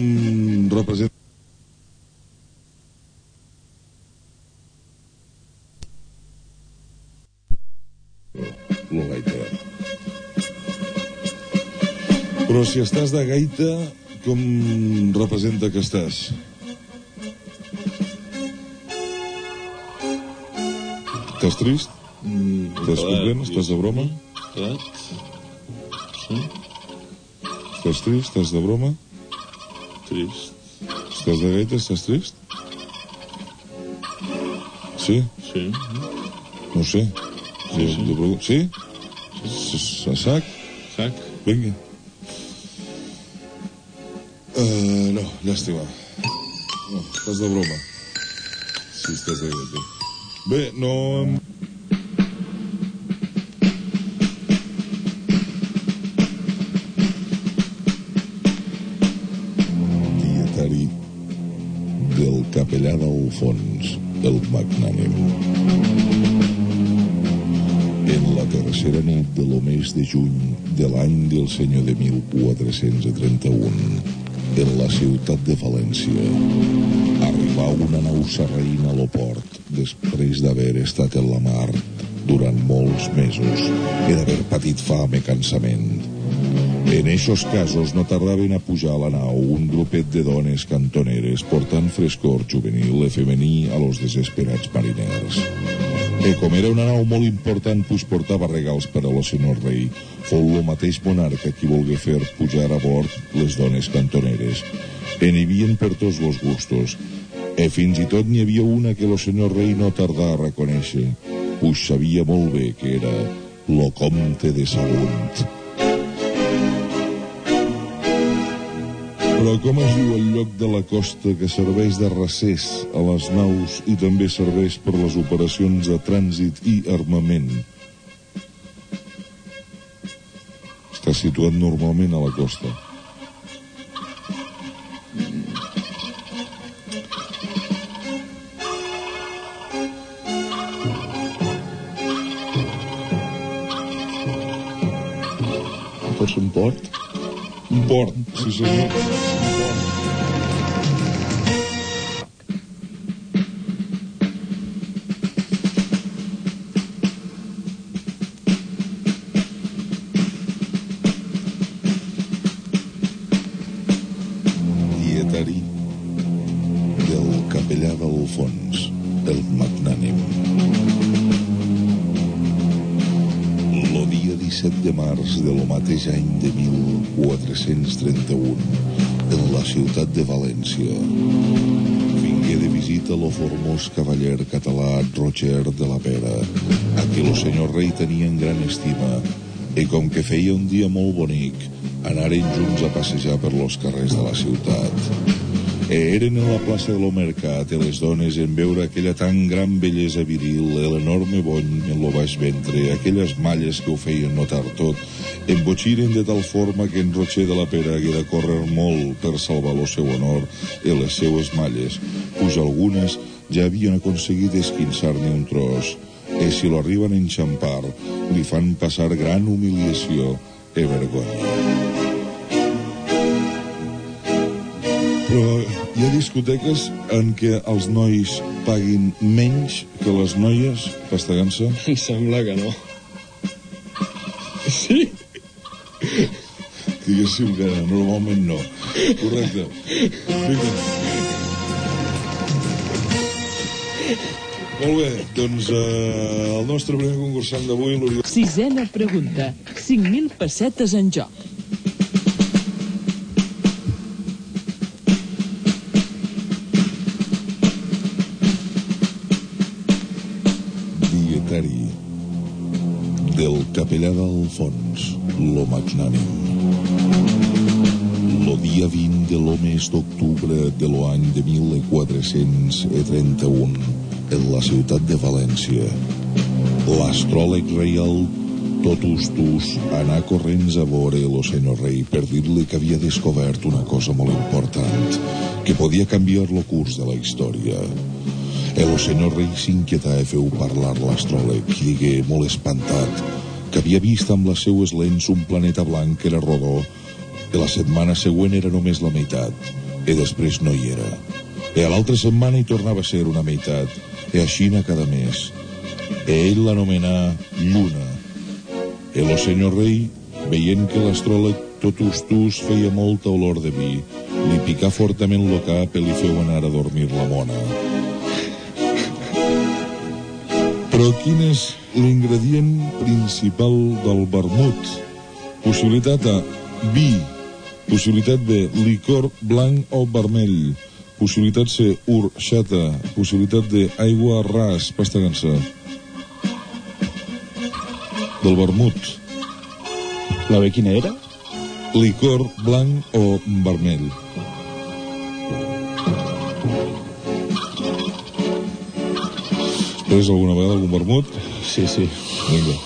representa... Lo gaiter. Però si estàs de gaita, com representa que estàs? Estàs trist? Mm, Estàs content? Estàs de broma? Enfadat? Sí? Estàs trist? Estàs de broma? Trist. Estàs de gaita? Estàs trist? Sí? Sí. No ho sé. Sí, sí. De broma. Sí? S- sac? Sac? Vinga. Uh, no, llàstima. No, estàs de broma. Sí, estàs de gaita. Bé, no... capellà d'Alfons, el magnànim. En la tercera nit de lo mes de juny de l'any del senyor de 1431, en la ciutat de València, arribà una nau sarraïna a lo port després d'haver estat en la mar durant molts mesos i d'haver patit fam i cansament. En eixos casos no tardaven a pujar a la nau un grupet de dones cantoneres portant frescor juvenil i femení a los desesperats mariners. E com era una nau molt important, pues portava regals per a lo senyor rei. Fou lo mateix monarca qui volgué fer pujar a bord les dones cantoneres. E n'hi havia per tots los gustos. E fins i tot n'hi havia una que lo senyor rei no tardà a reconèixer, pues sabia molt bé que era lo comte de Sagunt. Però com es diu el lloc de la costa que serveix de recés a les naus i també serveix per les operacions de trànsit i armament? Està situat normalment a la costa. Senyor. Dietari del 17 de març de lo mateix any de 1431, en la ciutat de València, vingué de visita lo formós cavaller català Roger de la Pera, a qui lo senyor rei tenia en gran estima, i com que feia un dia molt bonic, anaren junts a passejar per los carrers de la ciutat. E eren en la plaça de lo mercat i les dones en veure aquella tan gran bellesa viril, l'enorme bony en lo baix ventre, aquelles malles que ho feien notar tot, embotxiren de tal forma que en Roger de la Pera hagué de córrer molt per salvar lo seu honor i les seues malles, pues algunes ja havien aconseguit esquinçar-ne un tros, i si lo arriben a enxampar, li fan passar gran humiliació i vergonya. Però hi ha discoteques en què els nois paguin menys que les noies pastegant-se? Em sembla que no. Sí? Diguéssim que normalment no. Correcte. Vinga. Molt bé, doncs eh, el nostre primer concursant d'avui, l'Oriol... Sisena pregunta. 5.000 pessetes en joc. dietari del capellà d'Alfons, lo magnànim. Lo dia 20 de lo mes d'octubre de lo any de 1431, en la ciutat de València, l'astròleg reial Totus Tus anà corrents a veure lo senyor rei per dir-li que havia descobert una cosa molt important, que podia canviar lo curs de la història. El senyor rei s'inquietà i feu parlar l'astròleg i digué molt espantat que havia vist amb les seues lents un planeta blanc que era rodó i la setmana següent era només la meitat i després no hi era i a l'altra setmana hi tornava a ser una meitat i així cada mes i ell l'anomenà Lluna i el senyor rei veient que l'astròleg tot ustús feia molta olor de vi li picà fortament lo cap i li feu anar a dormir la mona Però quin és l'ingredient principal del vermut? Possibilitat A, vi. Possibilitat B, licor blanc o vermell. Possibilitat C, urxata. Possibilitat D, aigua ras, pasta gansa. Del vermut. La B quina era? Licor blanc o vermell. Després alguna vegada algun vermut? Sí, sí. Vinga.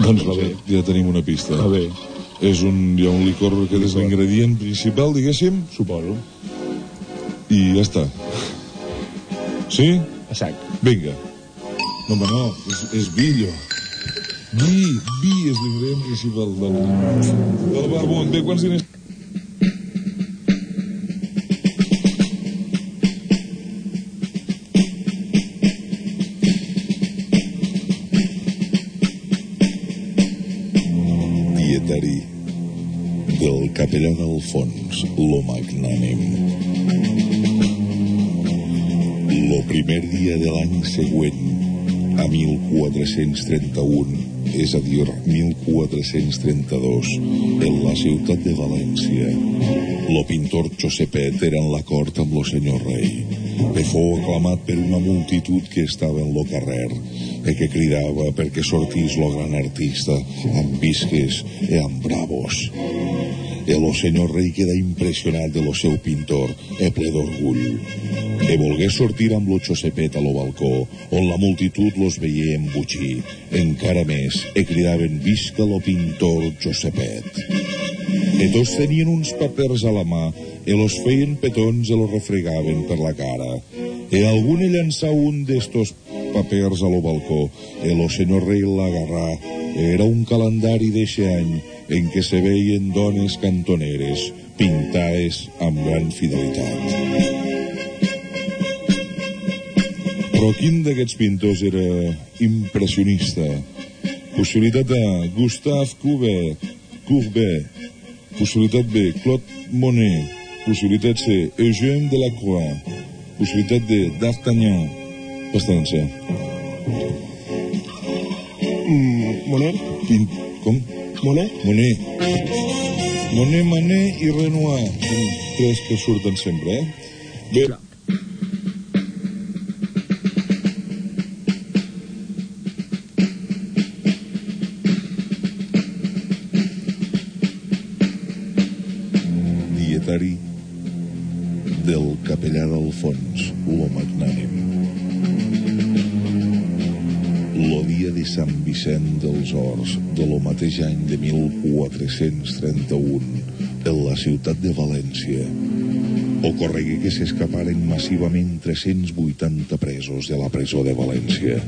Doncs la B. Ja tenim una pista. La B. És un, hi ha un licor que és l'ingredient principal, diguéssim, Suposo. i ja està. Sí? A sac. Vinga. No, home, no, és, és vi, allò. Vi, vi és l'ingredient principal del, del vermut. Bé, quants diners... del capellà d'Alfons, lo magnànim. Lo primer dia de l'any següent, a 1431, és a dir, 1432, en la ciutat de València. Lo pintor Josepet era en l'acord amb lo senyor rei e fou aclamat per una multitud que estava en lo carrer e que cridava perquè sortís lo gran artista amb visques e amb bravos. E lo senyor rei queda impressionat de lo seu pintor e ple d'orgull. E volgué sortir amb lo Josepet a lo balcó, on la multitud los veia embutxir, encara més, e cridaven visca lo pintor Josepet. E tots tenien uns papers a la mà e los feien petons e los refregaven per la cara. E algun llançà un d'estos papers a lo balcó e lo senyor rei l'agarrà. Era un calendari d'eixe any en què se veien dones cantoneres pintades amb gran fidelitat. Però quin d'aquests pintors era impressionista? Possibilitat A, Gustave Courbet, Courbet. Possibilitat B, Claude Monet. Possibilitat C, Eugène Delacroix. Possibilitat D, D'Artagnan. Pastència. Mm, Monet? Quin, com? Monet? Monet. Monet, Manet i Renoir. Tres que surten sempre, eh? Bé, dietari Vicent dels Horts de lo mateix any de 1431 en la ciutat de València ocorregué que s'escaparen massivament 380 presos de la presó de València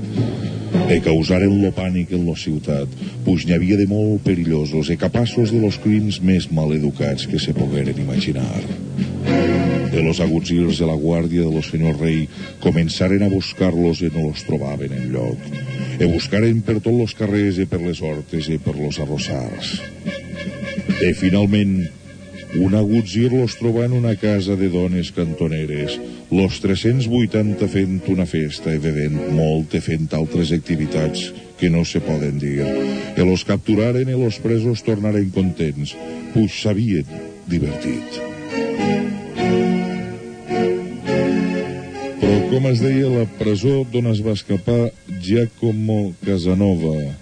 e causaren lo pànic en la ciutat, pues n'hi havia de molt perillosos e capaços de los crims més maleducats que se pogueren imaginar. De los agutzils de la guàrdia de lo senyor rei començaren a buscar-los i no los trobaven en lloc. E buscaren per tots los carrers i per les hortes i per los arrossars. E finalment, un agutzir los trobà en una casa de dones cantoneres, los 380 fent una festa i bevent molt i fent altres activitats que no se poden dir. E los capturaren i los presos tornaren contents, pues s'havien divertit. Però com es deia la presó d'on es va escapar Giacomo Casanova?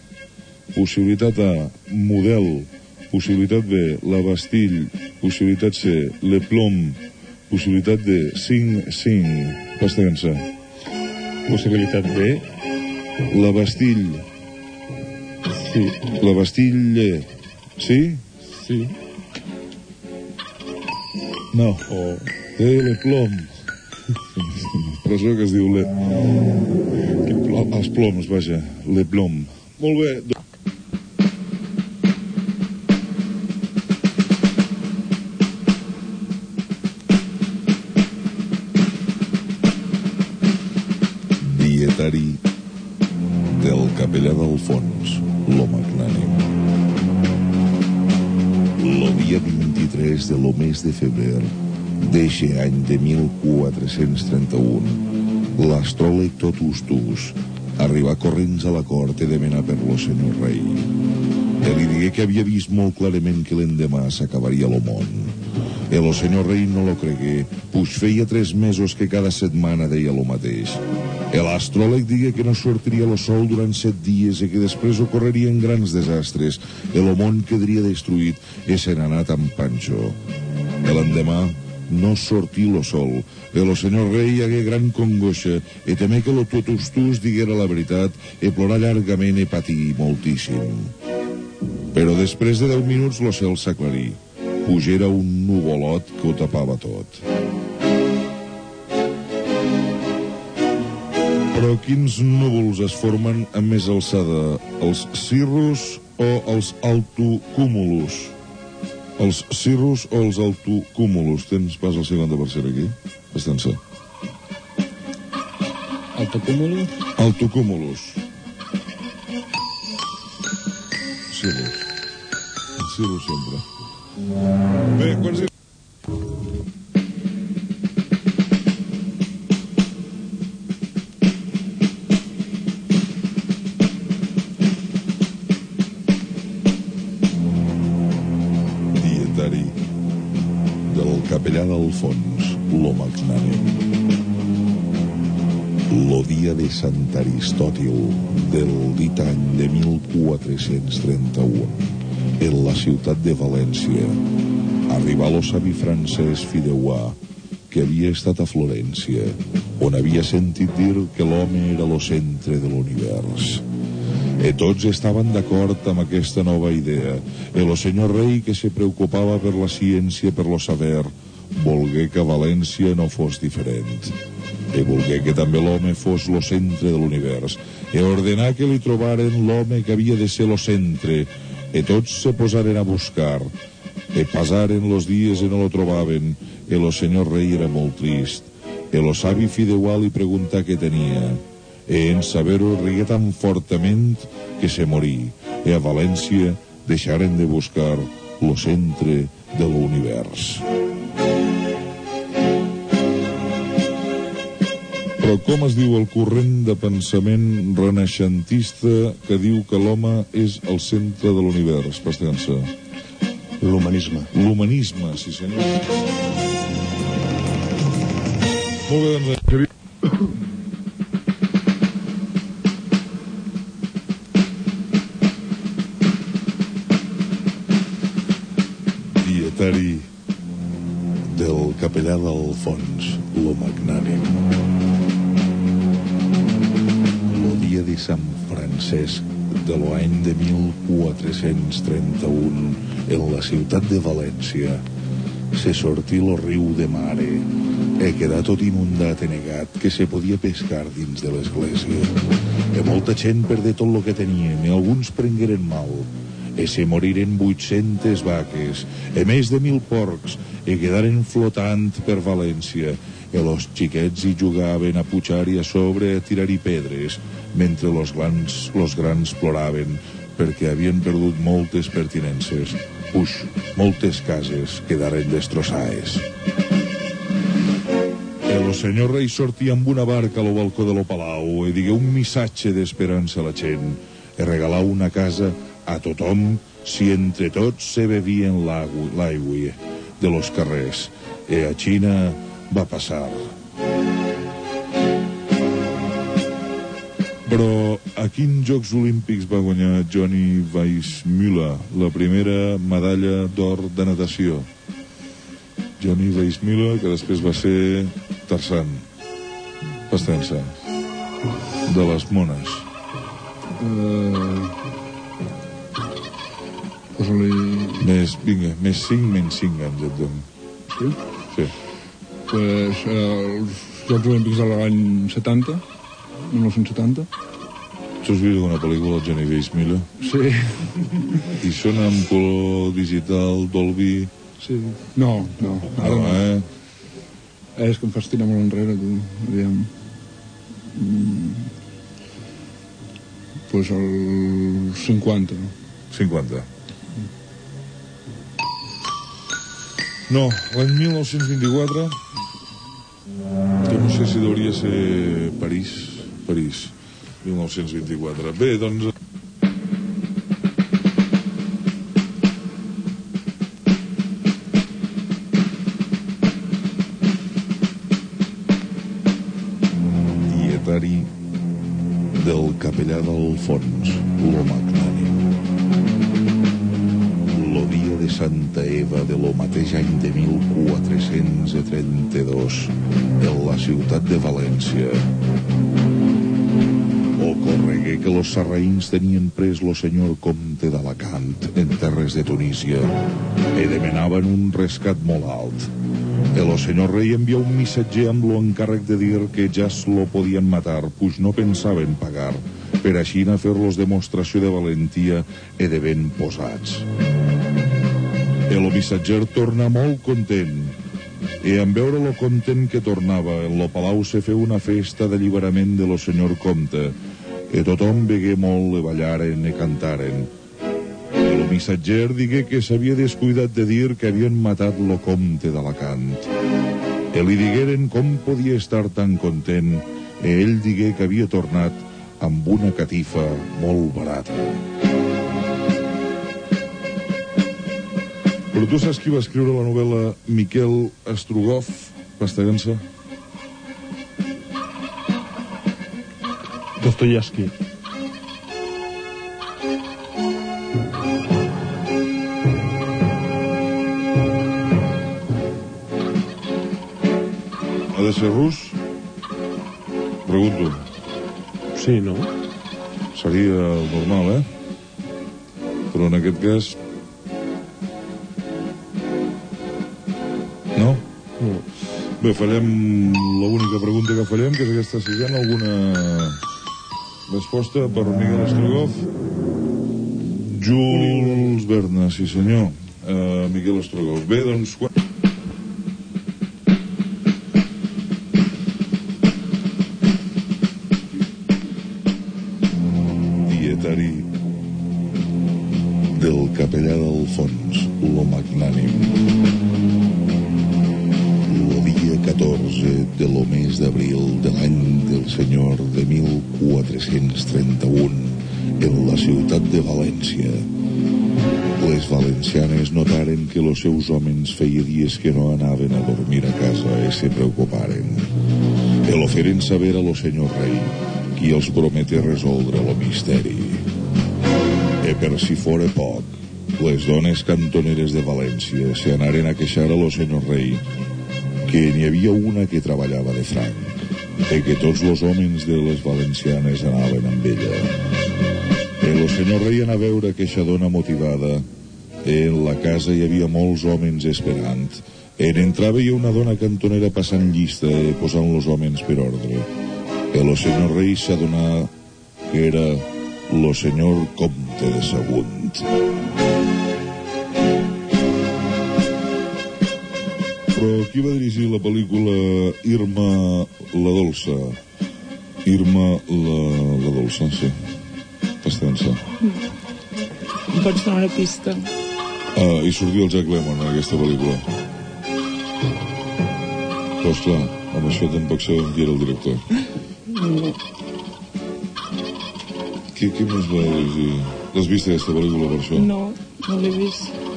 Possibilitat A, model. Possibilitat B, la Bastill. Possibilitat C, Le Plom. Possibilitat D, Sing Sing. Pasta cançó. Possibilitat B. La Bastill. Sí. La Bastille. Sí? Sí. No. O... Eh, Le Plom. [LAUGHS] Presó que es diu Le... Els ploms, vaja. Le Plom. Molt bé. Dietari del capellà d'Alfons, lo magnànim. Lo dia 23 de lo mes de febrer d'eixe any de 1431, l'astròleg Totustus arriba corrents a la cort i demana per lo senyor rei. E li digué que havia vist molt clarament que l'endemà s'acabaria lo món. El senyor rei no lo cregué, pues feia tres mesos que cada setmana deia lo mateix. L'astròleg digué que no sortiria lo sol durant set dies i que després ocorrerien grans desastres. El món quedaria destruït i se anat amb Pancho. L'endemà no sortí lo sol. El senyor rei hagué gran congoixa i temé que lo tutustús diguera la veritat i plorar llargament i patir moltíssim. Però després de deu minuts lo cel s'aclarí. Pugera un nuvolot que ho tapava tot. Però quins núvols es formen a més alçada? Els cirrus o els altocúmulos? Els cirrus o els altocúmulos? Tens pas el 50% aquí? Estança. Autocúmulo? Altocúmulos. Cirrus. El cirrus sempre. Bé, quants... capellà d'Alfons, lo magnànim. Lo dia de Sant Aristòtil del dit any de 1431 en la ciutat de València arribà lo savi francès Fideuà que havia estat a Florència on havia sentit dir que l'home era lo centre de l'univers i tots estaven d'acord amb aquesta nova idea. El senyor rei, que se preocupava per la ciència, per lo saber, volgué que València no fos diferent. I volgué que també l'home fos lo centre de l'univers. I ordenar que li trobaren l'home que havia de ser lo centre. I tots se posaren a buscar. I passaren los dies i no lo trobaven. I lo senyor rei era molt trist. I lo savi Fideuà li pregunta què tenia e en saber-ho rigué tan fortament que se morí, e a València deixaren de buscar lo centre de l'univers. Però com es diu el corrent de pensament renaixentista que diu que l'home és el centre de l'univers, Pastensa? L'humanisme. L'humanisme, sí senyor. Molt bé, doncs, Xavier. dietari del capellà d'Alfons, lo magnànim. Sant Francesc de l'any de 1431 en la ciutat de València se sortí lo riu de mare. E quedà tot inundat i negat que se podia pescar dins de l'església. E molta gent perdé tot lo que tenien i alguns prengueren mal. E se moriren 800 vaques, e més de mil porcs, e quedaren flotant per València, e los xiquets hi jugaven a pujar i a sobre a tirar-hi pedres, mentre los grans, los grans ploraven perquè havien perdut moltes pertinences. Puix, moltes cases quedaren destrossades. El senyor rei sortia amb una barca a lo balcó de lo palau i digué un missatge d'esperança a la gent i regalar una casa a tothom si entre tots se bevien l'aigua de los carrers. E a Xina va passar. Però a quins Jocs Olímpics va guanyar Johnny Weissmuller la primera medalla d'or de natació? Johnny Weissmuller, que després va ser Tarzan. Pastensa. De les mones. Uh, Posa-li... Més, vinga, més 5, menys 5 anys et dono. Sí? Sí. Pues, eh, els Jocs Olímpics de l'any 70, 1970. Tu has vist alguna pel·lícula, Johnny Weissmuller? Sí. I són en color digital, Dolby... Sí. No, no. Ara No, no. eh? Eh, és que em fas tirar molt enrere, tu. Aviam. Mm. Pues el 50. 50. No, l'any 1924 que no sé si hauria ser París París 1924 bé, doncs dietari del capellà lo magnànim lo Santa Eva de lo mateix any de 1432 en la ciutat de València. Ocorregué que los sarraïns tenien pres lo senyor comte d'Alacant en terres de Tunísia i demenaven un rescat molt alt. El senyor rei envià un missatger amb lo encàrrec de dir que ja lo podien matar, pues no pensaven pagar, per així a fer-los demostració de valentia i de ben posats. El missatger torna molt content. I en veure lo content que tornava en lo palau se feu una festa d'alliberament de lo senyor comte i tothom vegué molt i ballaren i cantaren. El missatger digué que s'havia descuidat de dir que havien matat lo comte d'Alacant. I li digueren com podia estar tan content i ell digué que havia tornat amb una catifa molt barata Però tu saps qui va escriure la novel·la Miquel Strogoff, Pastagança? Dostoyevsky. Ha de ser rus? Pregunto. Sí, no? Seria el normal, eh? Però en aquest cas... Bé, fallem l'única pregunta que fallem, que és aquesta sisena. Alguna resposta per Miguel Estrogoff? Jules Berna, sí senyor. Uh, Miquel Estrogoff. Bé, doncs... Quan... 1431 en la ciutat de València. Les valencianes notaren que los seus homes feia dies que no anaven a dormir a casa i se preocuparen. E lo feren saber a lo senyor rei, qui els promete resoldre lo misteri. E per si fora poc, les dones cantoneres de València se anaren a queixar a lo senyor rei que n'hi havia una que treballava de franc i que tots los homes de les valencianes anaven amb ella. El senyor rei anà a veure aquesta dona motivada. En la casa hi havia molts homes esperant. En entrava hi una dona cantonera passant llista posant los homes per ordre. El senyor rei s'adonà que era lo senyor comte de Sagunt. Però qui va dirigir la pel·lícula Irma la Dolça? Irma la, la Dolça, sí. Pastança. Em pots donar una pista? Ah, i sortia el Jack Lemmon en aquesta pel·lícula. Però, esclar, amb això tampoc sabem qui era el director. No. Qui, qui més va dirigir? L'has vist aquesta pel·lícula per això? No, no l'he vist.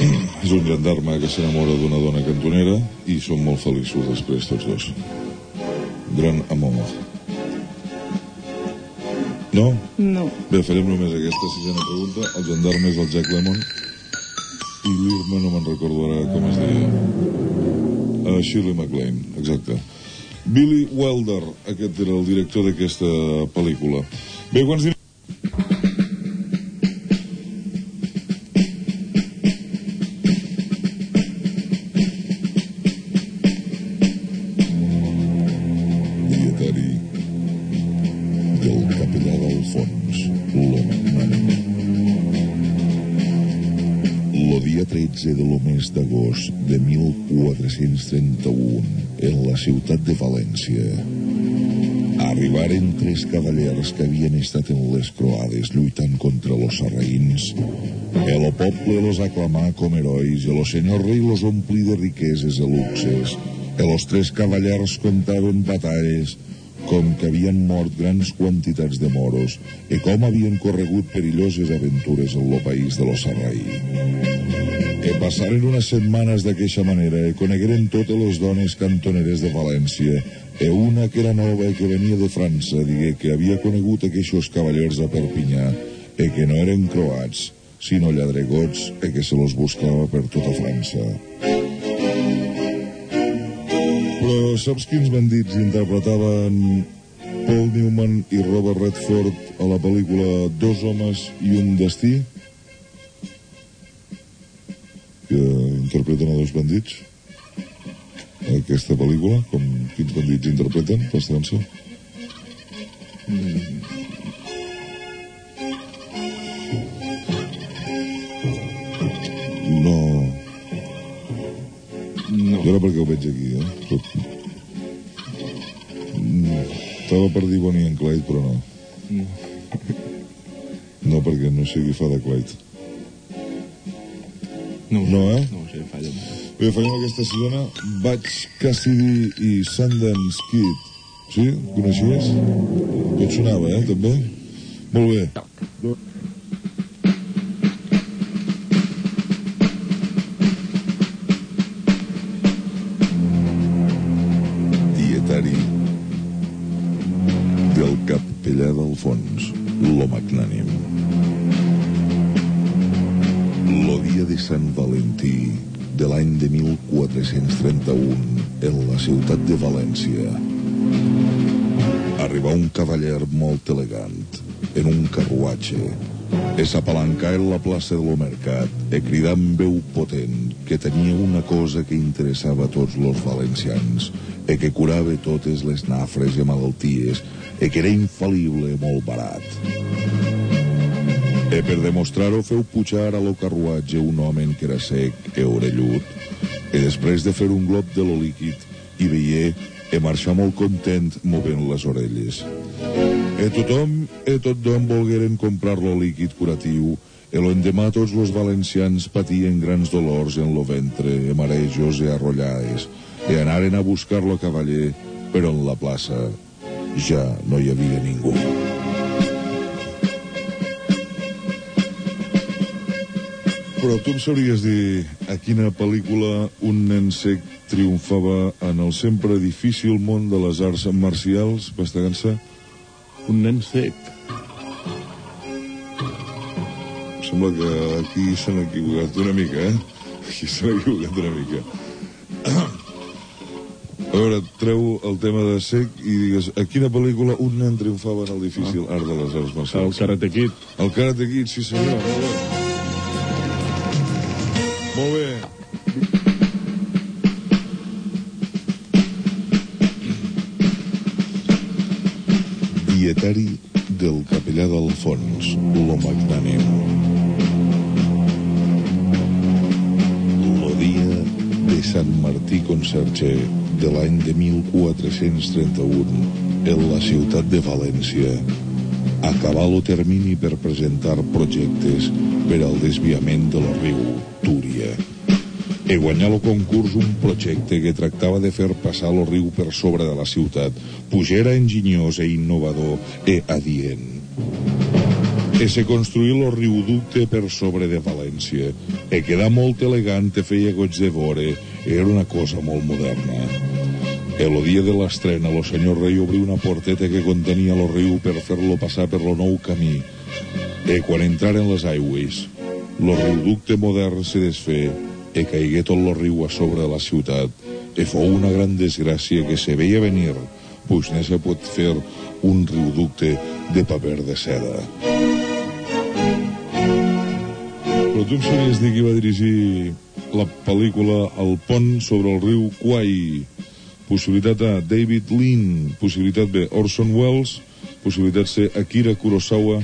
[CLEARS THROAT] És un gendarme que s'enamora d'una dona cantonera i són molt feliços després tots dos. Gran amor. No? No. Bé, farem només aquesta sisena pregunta. El gendarme és el Jack Lemmon i l'Irma no me'n recordo ara com es deia. Uh, Shirley MacLaine, exacte. Billy Wilder, aquest era el director d'aquesta pel·lícula. Bé, quants diners... d'agost de 1431 en la ciutat de València. Arribaren tres cavallers que havien estat en les croades lluitant contra los sarraïns. El poble los aclamà com herois i el senyor rei los omplí de riqueses i luxes. Els tres cavallers contaven batalles com que havien mort grans quantitats de moros i com havien corregut perilloses aventures en el país de los sarraïns. Passaren unes setmanes d'aquesta manera i conegueren totes les dones cantoneres de València e una que era nova i que venia de França digué que havia conegut aquests cavallers a Perpinyà e que no eren croats, sinó lladregots e que se los buscava per tota França. Però saps quins bandits interpretaven Paul Newman i Robert Redford a la pel·lícula Dos homes i un destí? Que interpreten a dos bandits? Aquesta pel·lícula, com quins bandits interpreten, Pastança? No. No. Jo ara perquè ho veig aquí, eh? Tot. Mm, Estava per dir Bonnie and Clyde, però no. No. No, perquè no sé qui fa de Clyde. No, no, eh? No, sí, falla. Bé, farem aquesta segona. Vaig Cassidy i Sundance Kid. Sí? Coneixies? Tot sonava, eh, també? Molt bé. Toc. capellà del fons, l'home magnànim. Dia de Sant Valentí de l'any de 1431 en la ciutat de València arriba un cavaller molt elegant en un carruatge es apalancà en la plaça de mercat e cridà amb veu potent que tenia una cosa que interessava a tots los valencians e que curava totes les nafres i malalties e que era infal·lible molt barat. E per demostrar-ho feu pujar a lo carruatge un home que era sec e orellut e després de fer un glob de lo líquid i veier e marxar molt content movent les orelles. E tothom e tothom volgueren comprar lo líquid curatiu e l'endemà tots los valencians patien grans dolors en lo ventre, e marejos e arrollades, e anaren a buscar-lo cavaller, però en la plaça ja no hi havia ningú. Però tu em sabries dir a quina pel·lícula un nen sec triomfava en el sempre difícil món de les arts marcials, Bastagança? Un nen sec. Em sembla que aquí s'han equivocat una mica, eh? Aquí s'han equivocat una mica. A veure, treu el tema de sec i digues, a quina pel·lícula un nen triomfava en el difícil ah. art de les arts marcials? El Karate Kid. El Karate Kid, sí senyor, molt Dietari del capellà d'Alfons, lo magnànim. Lo dia de Sant Martí Conserge de l'any de 1431 en la ciutat de València acabar lo termini per presentar projectes per al desviament del riu Túria e guanyar el concurs un projecte que tractava de fer passar el riu per sobre de la ciutat, pujar era enginyós e innovador e adient. E se construí el riuducte per sobre de València, e quedà molt elegant e feia goig de vore, era una cosa molt moderna. El dia de l'estrena, el senyor rei obrí una porteta que contenia el riu per fer-lo passar per lo nou camí. E quan entraren les aigües, lo riuducte modern se desfé e caigué tot lo riu a sobre de la ciutat e fou una gran desgràcia que se veia venir. Pues no se pot fer un riuducte de paper de seda. Però tu em sabies dir que va dirigir la pel·lícula El pont sobre el riu Kwai possibilitat A David Lean. Possibilitat B Orson Welles. Possibilitat C Akira Kurosawa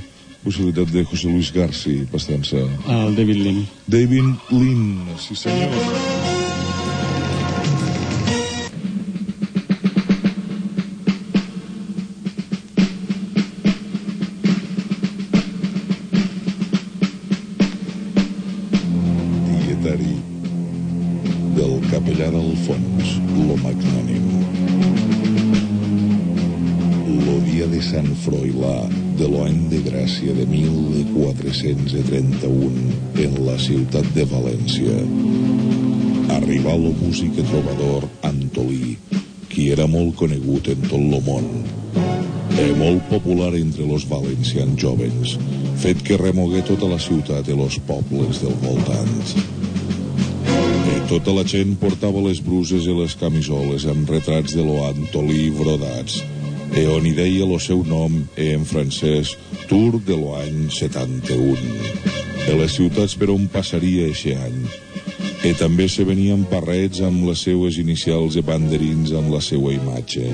possibilitat de José Luis Garci, Pastança. El David Lin. David Lin, sí senyor. 1431 en la ciutat de València. Arribà el músic i trobador Antolí, qui era molt conegut en tot el món, e molt popular entre los valencians jovens, fet que remogué tota la ciutat i los pobles del voltant. E tota la gent portava les bruses i les camisoles amb retrats de lo Antolí brodats, e on hi deia el seu nom en francès Tour de l'any 71 de les ciutats per on passaria eixe any. E també se venien parrets amb les seues inicials de banderins amb la seua imatge.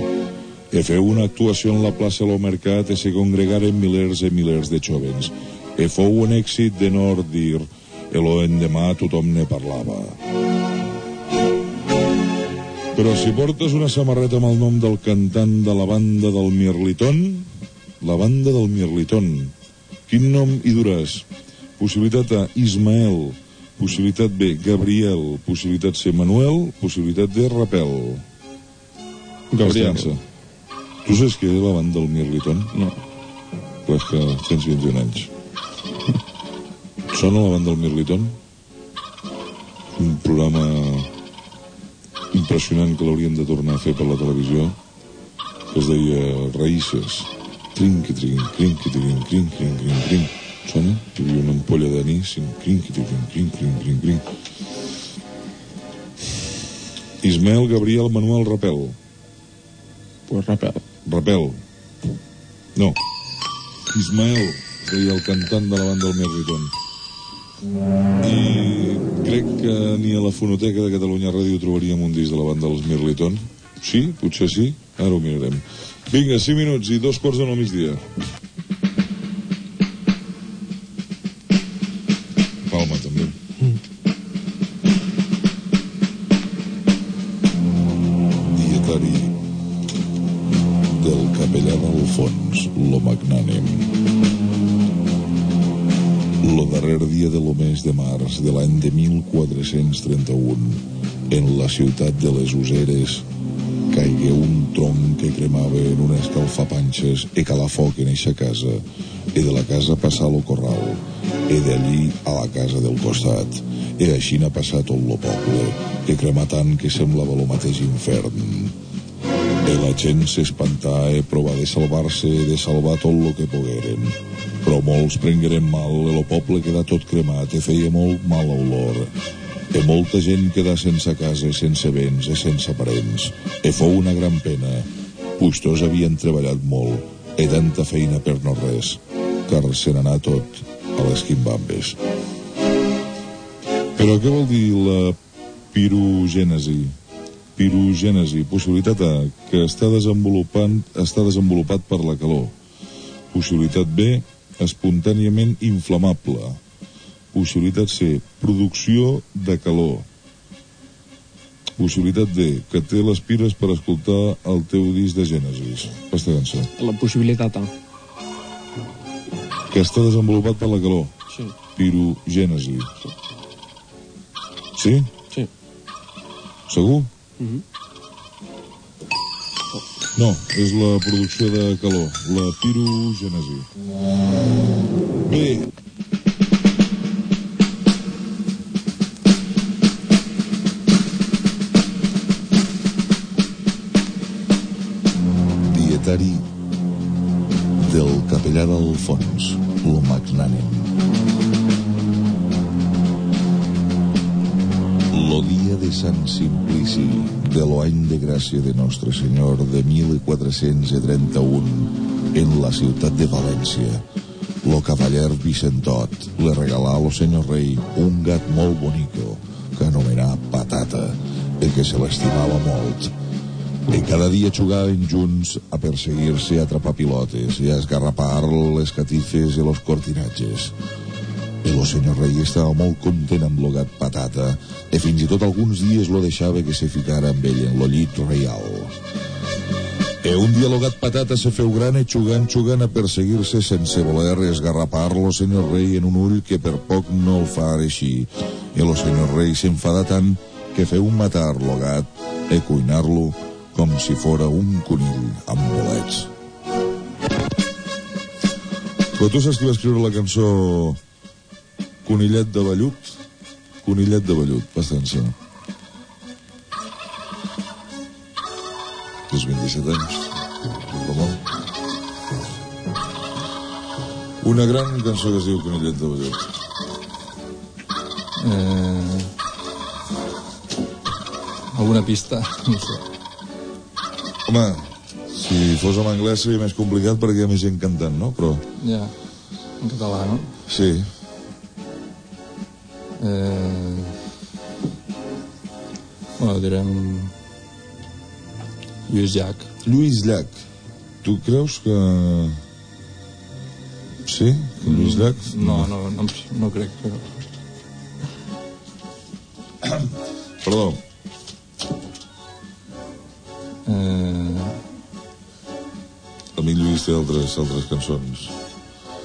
E feu una actuació en la plaça del Mercat e se congregaren milers e milers de jovens. E fou un èxit de nord dir e lo tothom ne parlava. Però si portes una samarreta amb el nom del cantant de la banda del Mirliton, la banda del Mirliton, quin nom hi duràs? Possibilitat A, Ismael. Possibilitat B, Gabriel. Possibilitat C, Manuel. Possibilitat D, Rapel. Gabriel. Tu saps què és la banda del Mirliton? No. Però és que tens 21 anys. Sona la banda del Mirliton? Un programa impressionant que l'haurien de tornar a fer per la televisió que es deia Raïces Crinqui, trin, crinqui, trin, crin, crin, crin, crin. Sona? Hi havia una ampolla d'anís, crin, crinqui, trin, crin, crin, crin, crin. Ismael Gabriel Manuel Rapel. Pues rapel. Rapel. No. Ismael, deia el cantant de la banda del Merriton. I crec que ni a la fonoteca de Catalunya Ràdio trobaríem un disc de la banda dels Mirliton. Sí? Potser sí? Ara ho mirarem. Vinga, 5 minuts i dos quarts de nou migdia. Palma, també. Dietari del capellà d'Alfons, lo magnànim. Lo darrer dia de lo mes de març de l'any de 1431, en la ciutat de les Useres, caigué un tronc que cremava en un escalfapanxes e cala foc en eixa casa, e de la casa passar lo corral, e d'allí a la casa del costat, e així n'ha passat tot lo poble, que crema tant que semblava lo mateix infern. E la gent s'espantà e provà de salvar-se e de salvar tot lo que pogueren. Però molts prengueren mal e lo poble quedà tot cremat e feia molt mal olor. E molta gent quedà sense casa, e sense béns e sense parents. E fou una gran pena, puix havien treballat molt, e tanta feina per no res, car se n'anà tot a les quimbambes. Però què vol dir la pirogènesi? Pirogènesi, possibilitat A, que està desenvolupant, està desenvolupat per la calor. Possibilitat B, espontàniament inflamable. Possibilitat C, producció de calor. Possibilitat D, que té les pires per escoltar el teu disc de Gènesis. Aquesta cançó. La possibilitat A. Que està desenvolupat per la calor. Sí. Pirogènesi. Sí? Sí. Segur? Mm -hmm. No, és la producció de calor, la pirogènesi. Bé, dietari del capellà d'Alfons, lo magnànim. Lo dia de Sant Simplici, de l'any de gràcia de Nostre Senyor de 1431, en la ciutat de València, lo cavaller Vicentot le regalà a lo senyor rei un gat molt bonico que anomenà Patata, el que se l'estimava molt. I cada dia jugaven junts a perseguir-se, a atrapar pilotes i a esgarrapar les catifes i los cortinatges. El senyor rei estava molt content amb lo gat patata i fins i tot alguns dies lo deixava que se ficara amb ell en lo llit reial. E un dia lo gat patata se feu gran i jugant, jugant a perseguir-se sense voler esgarrapar-lo senyor rei en un ull que per poc no el fa així. I lo senyor rei s'enfada tant que feu matar lo gat e cuinar-lo com si fora un conill amb bolets. Però tu saps qui va escriure la cançó Conillet de vellut? Conillet de vellut, bastant-se. Tens 27 anys. Una gran cançó que es diu Conillet de vellut. Eh... Alguna pista? No sé. Home, si fos en anglès seria més complicat perquè hi ha més gent cantant, no? Però... Ja, en català, no? Sí. Eh... Bueno, direm... Lluís Llach. Lluís Llach. Tu creus que... Sí? Que Lluís Llach? No, no, no, no crec, però... Perdó. Eh... Lluís té altres, altres cançons.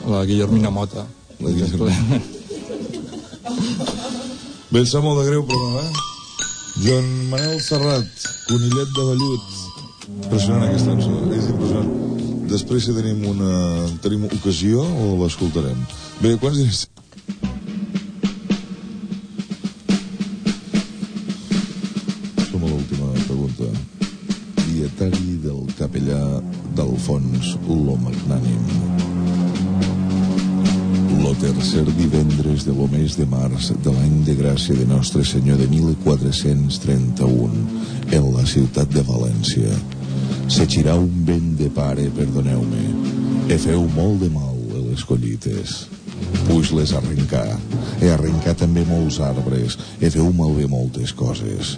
La Guillermina Mota. La Guillermina. Bé, em sap molt de greu, però eh? Joan Manel Serrat, Conillet de Vellut. Impressionant aquesta cançó, és impressionant. Després si tenim una... tenim ocasió o l'escoltarem. Bé, quants diners... tercer divendres de lo mes de març de l'any de gràcia de Nostre Senyor de 1431 en la ciutat de València se girà un vent de pare, perdoneu-me, e feu molt de mal a les collites. Puix les arrencar, e arrencar també molts arbres, e feu malbé moltes coses.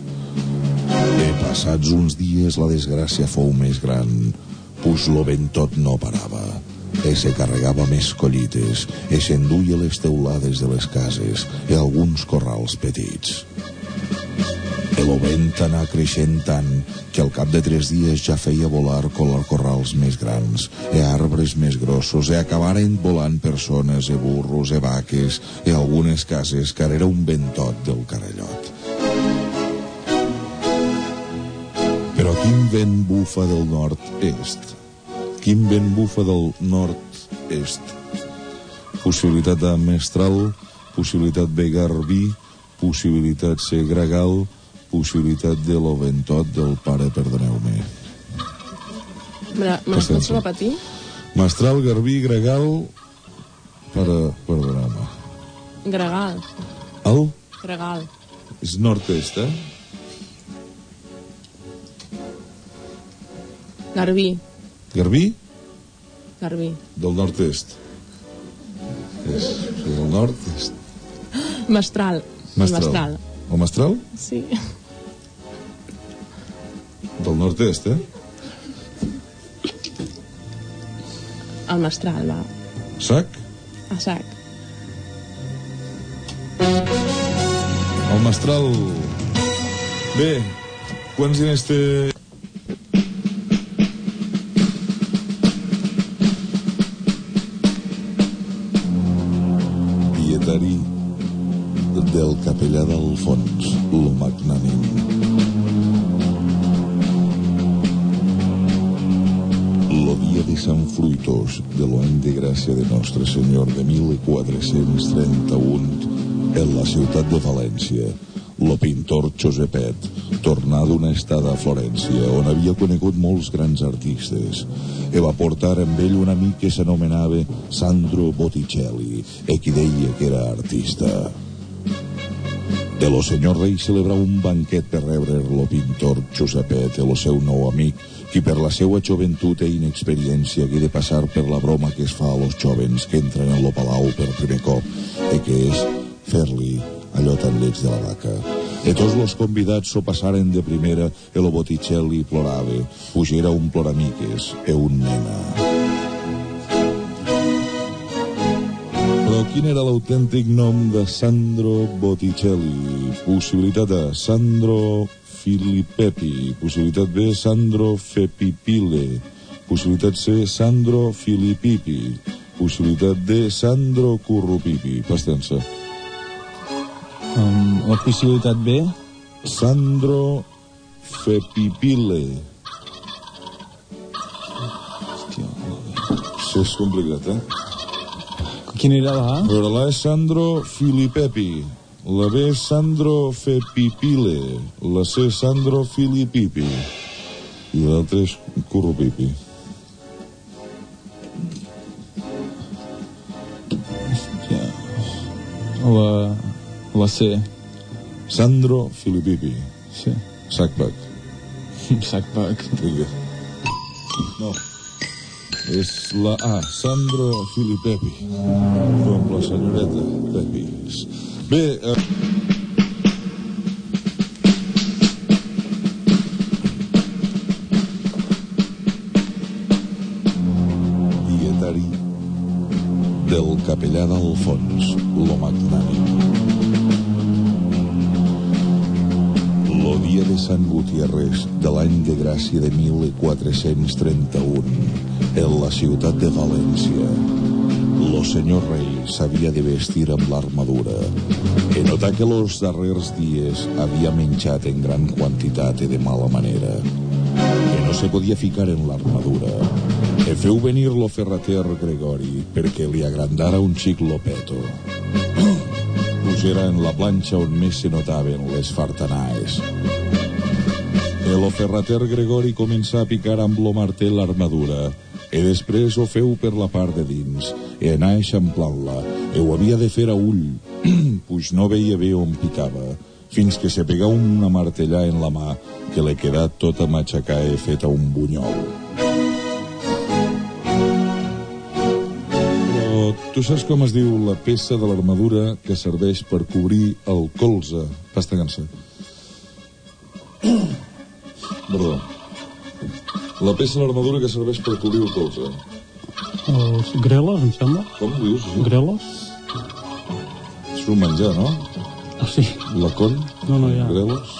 E passats uns dies la desgràcia fou més gran, puix lo vent tot no parava, e se carregava més collites, e s'enduia les teulades de les cases e alguns corrals petits. El vent anà creixent tant que al cap de tres dies ja feia volar color corrals més grans, e arbres més grossos, e acabaren volant persones, e burros, e vaques, e algunes cases, car era un ventot del carallot. Però quin vent bufa del nord-est? Quin vent bufa del nord-est? Possibilitat de mestral, possibilitat de garbí, possibilitat ser gregal, possibilitat de l'oventot del pare, perdoneu-me. Me me'ls pots repetir? Mestral, garbí, gregal, pare, perdoneu-me. Gregal. El? Gregal. És nord-est, eh? Garbí. Garbí? Garbí. Del nord-est. És, és del nord-est. Mestral. Mestral. Mestral. El mestral? Sí. Del nord-est, eh? El mestral, va. Sac? A sac. El mestral... Bé, quants diners té... lo magnànim. Lo dia de Sant Fruitós de l'any de gràcia de Nostre Senyor de 1431 en la ciutat de València, lo pintor Josepet, tornà d'una estada a Florència, on havia conegut molts grans artistes, e va portar amb ell un amic que s'anomenava Sandro Botticelli, e qui deia que era artista. De lo senyor rei celebra un banquet per rebre lo pintor Josepet, el seu nou amic, qui per la seva joventut i inexperiència hagué de passar per la broma que es fa a los jovens que entren en lo palau per primer cop, e que és fer-li allò tan lleig de la vaca. E tots los convidats s'ho passaren de primera e lo Botticelli plorava, pujera un ploramiques e un nena. Però quin era l'autèntic nom de Sandro Botticelli? Possibilitat A, Sandro Filippepi. Possibilitat B, Sandro Fepipile. Possibilitat C, Sandro Filippipi. Possibilitat D, Sandro Currupipi. Pastensa. Um, la possibilitat B? Sandro Fepipile. Hòstia, Això és complicat, eh? Quina era la A? Veure, la és Sandro Filippepi. La B és Sandro Fepipile. La C és Sandro Filippipi. I l'altra és Currupipi. La... La C. Sandro Filippipi. Sí. Sacbac. [LAUGHS] Sacbac. Vinga. No. És la A, Sandro Filippepi. Com la senyoreta Pepis. Bé, eh... Del capellà d'Alfons, lo magnànim. Lo dia de Sant Gutiérrez de l'any de gràcia de 1431 en la ciutat de València. Lo senyor rei s'havia de vestir amb l'armadura. En notar que los darrers dies havia menjat en gran quantitat i de mala manera. Que no se podia ficar en l'armadura. E feu venir lo ferrater Gregori perquè li agrandara un xic lo peto. Pujera en la planxa on més se notaven les fartanaes. El ferrater Gregori comença a picar amb lo martell l'armadura i després ho feu per la part de dins i anar eixamplant-la. I ho havia de fer a ull [CLEARS THROAT] puix no veia bé on picava fins que se pegà una martellà en la mà que l'he quedat tota matxacà i feta un bunyol. Però tu saps com es diu la peça de l'armadura que serveix per cobrir el colze? Pasta gansa. [CLEARS THROAT] Perdó. La peça de l'armadura que serveix per cobrir el colze. Els grelos, em sembla. Com ho dius? Això? Grelos? És un menjar, no? Ah, sí. La con? No, no, ja. Grelos?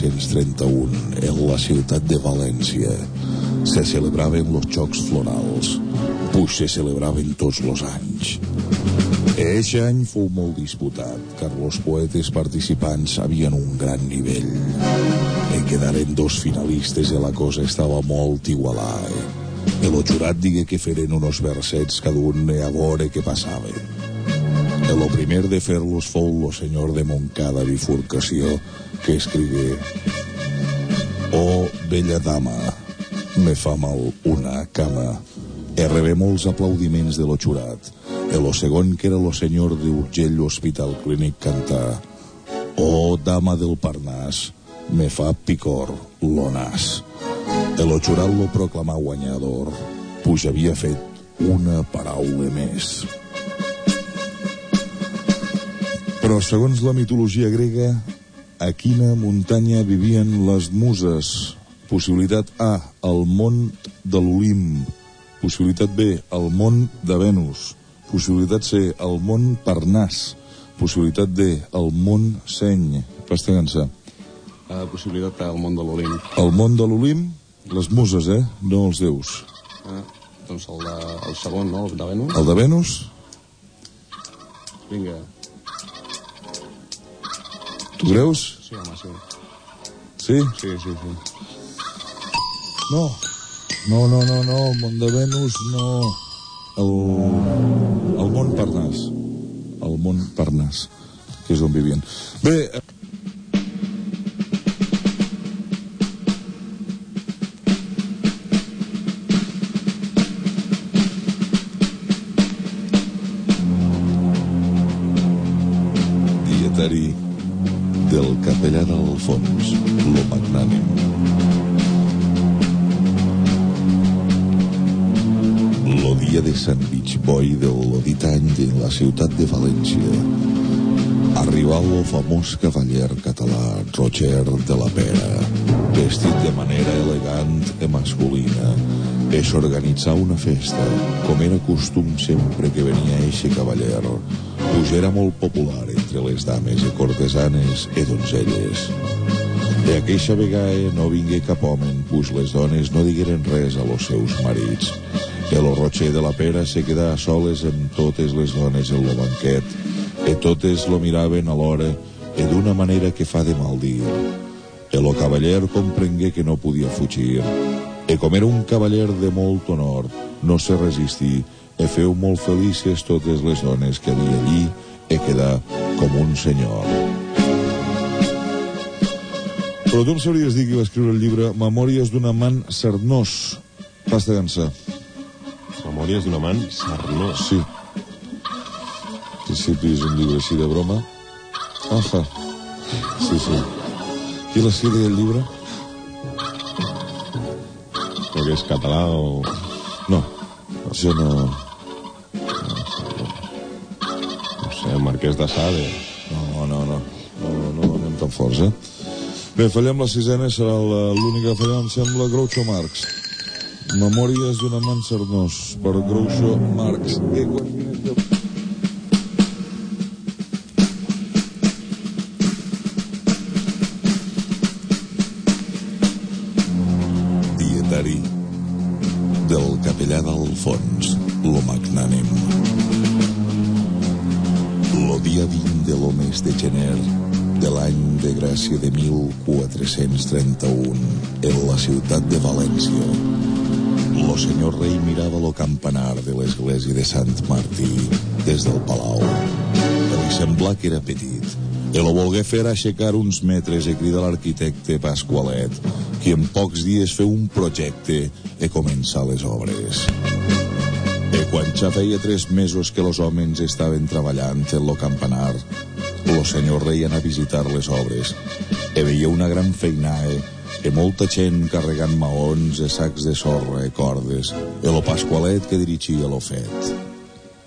1431, en la ciutat de València, se celebraven los Jocs Florals, pues se celebraven tots los anys. Eixe any fou molt disputat, car poetes participants havien un gran nivell. En quedaren dos finalistes i la cosa estava molt igualada. El jurat digué que feren unos versets cada un a veure què passava. El primer de fer-los fou lo senyor de Montcada bifurcació que escrigué Oh, bella dama, me fa mal una cama. E rebé molts aplaudiments de lo jurat. E lo segon que era lo senyor d'Urgell Hospital Clínic cantar Oh, dama del Parnàs, me fa picor lo nas. E lo jurat lo proclamà guanyador, puix havia fet una paraula més. Però segons la mitologia grega, a quina muntanya vivien les muses? Possibilitat A, el mont de l'Olimp. Possibilitat B, el mont de Venus. Possibilitat C, el mont Parnàs. Possibilitat D, el mont Seny. Pasta gansa. Uh, possibilitat al món de l'Olimp. El mont de l'Olimp, les muses, eh? No els déus. Uh, doncs el, de, el segon, no? El de Venus. El de Venus? Vinga. Tu creus? Sí, home, sí. Sí? Sí, sí, sí. No. No, no, no, no. El mont de Venus, no. El, el mont Parnàs. El mont Parnàs, que és on vivien. Bé... eh, d'Alfons, lo magnànim. Lo dia de Sant Beach Boy del dit any de la ciutat de València. Arribà lo famós cavaller català Roger de la Pera, vestit de manera elegant i masculina, i s'organitzà una festa, com era costum sempre que venia eixe cavaller, pues era molt popular entre les dames i cortesanes i donzelles. I aqueixa vegada no vingué cap home, pues les dones no digueren res a los seus marits. El Roger de la Pera se quedà a soles amb totes les dones en lo banquet, i totes lo miraven alhora i d'una manera que fa de mal dir. El cavaller comprengué que no podia fugir, i com era un cavaller de molt honor, no se resistí e feu molt felices totes les dones que havia allí e quedar com un senyor. Però tu em sabries dir qui va escriure el llibre Memòries d'un amant cernós. Pasta gansa. Memòries d'un amant sarnós. Sí. En principi és un llibre així de broma. Aja. Sí, sí. Qui l'escriu el llibre? Però que és català o... No, això no... El Marquès de Sade. No, no, no. No, no, força. Bé, fallem la sisena, serà la- l'única que fallem, em sembla, Groucho Marx. Memòries d'un amant cernós, per Groucho Marx. Eh, quan de gener de l'any de gràcia de 1431 en la ciutat de València. Lo senyor rei mirava lo campanar de l'església de Sant Martí des del palau. Li semblà que era petit. I lo volgué fer aixecar uns metres i cridar l'arquitecte Pasqualet, que en pocs dies feu un projecte i començar les obres. I quan ja feia tres mesos que los homes estaven treballant en lo campanar, lo senyor rei anà a visitar les obres i veia una gran feinae i molta gent carregant maons i sacs de sorra i cordes i lo Pasqualet que dirigia lo fet.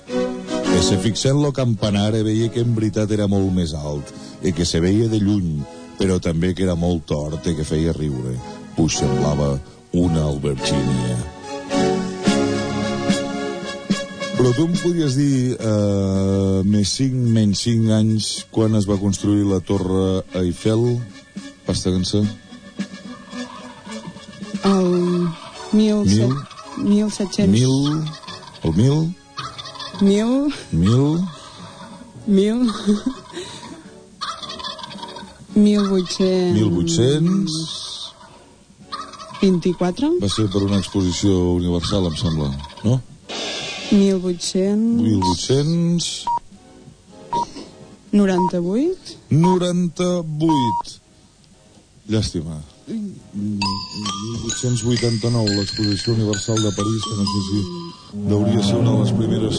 Que se fixà en lo campanar i veia que en veritat era molt més alt i que se veia de lluny, però també que era molt tort i que feia riure, pues semblava una albergínia. Però tu em podries dir, eh, més 5, menys 5 anys, quan es va construir la Torre Eiffel? Pasta cançó? El 1700... 1700... Mil... El mil? Mil... Mil... Mil... 1800... 1800... 24? Va ser per una exposició universal, em sembla, no? 1800... 1800... 98? 98. Llàstima. 1889, l'exposició universal de París, que no sé si hauria ser una de les primeres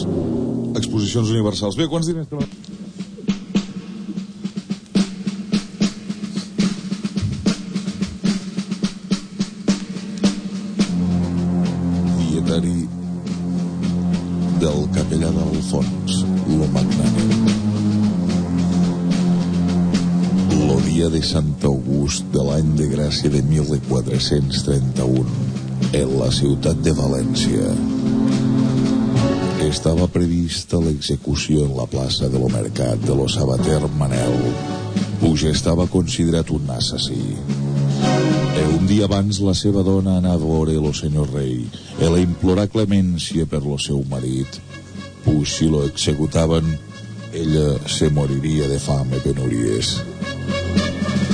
exposicions universals. Bé, quants diners Sant August de l'any de gràcia de 1431 en la ciutat de València. Estava prevista l'execució en la plaça de lo Mercat de lo Sabater Manel. Puix estava considerat un assassí. E un dia abans la seva dona anà a veure lo senyor rei e la implorar clemència per lo seu marit. Puix si lo executaven ella se moriria de fam i penúries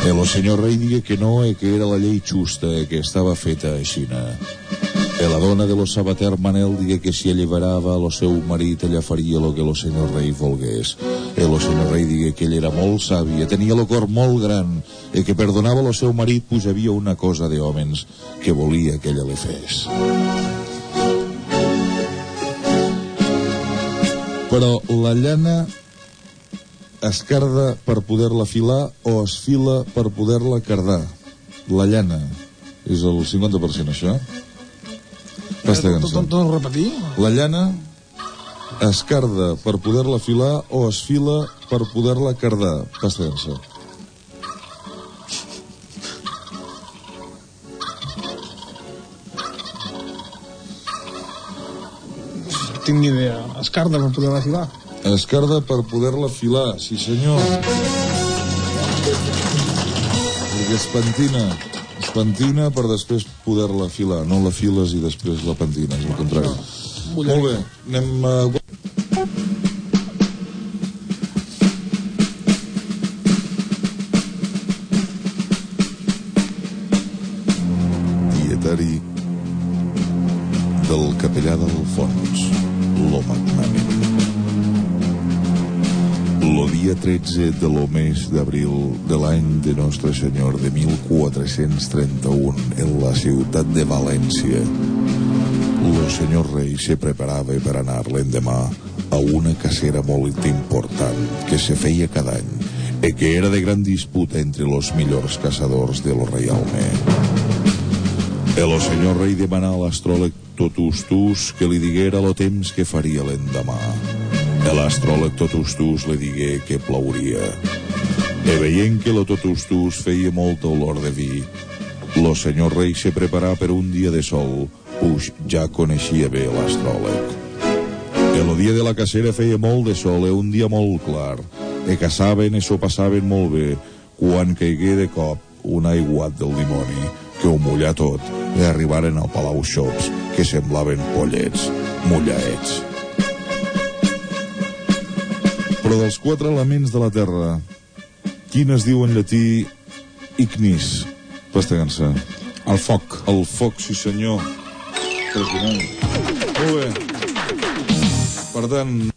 el senyor rei digué que no e que era la llei justa e que estava feta aixina. E la dona de lo sabater Manel digué que si alliberava lo seu marit ella faria lo que lo senyor rei volgués. E lo senyor rei digué que ell era molt savi e tenia lo cor molt gran e que perdonava lo seu marit pues havia una cosa de hòmens que volia que ella le fes. Però la llana es carda per poder-la filar o es fila per poder-la cardar. La llana. És el 50% això? Pasta cançó. A repetir? La llana es carda per poder-la filar o es fila per poder-la cardar. Pasta cançó. Tinc ni idea. Escarda per poder filar. Es carda per poder-la filar, sí senyor. Perquè es pentina. Es pentina per després poder-la filar. No la files i després la pentines, al contrari. Molt bé, anem a... dia 13 de lo mes d'abril de l'any de Nostre Senyor de 1431 en la ciutat de València, lo senyor rei se preparava per anar l'endemà a una cacera molt important que se feia cada any e que era de gran disputa entre los millors caçadors de lo reialme. El senyor rei demanà a l'astròleg Totustus que li diguera lo temps que faria l'endemà. L'astròleg Totustus li digué que plauria. E veient que lo totustús feia molta olor de vi, lo senyor rei se preparà per un dia de sol, puix ja coneixia bé l'astròleg. El dia de la cacera feia molt de sol e un dia molt clar, e caçaven e s'ho passaven molt bé, quan caigué de cop un aiguat del dimoni, que ho mullà tot, i arribaren al Palau Xops, que semblaven pollets, mullaets. Però dels quatre elements de la Terra, quin es diu en llatí ignis? Pastegant-se. El foc. El foc, sí senyor. Impressionant. Molt bé. Per tant...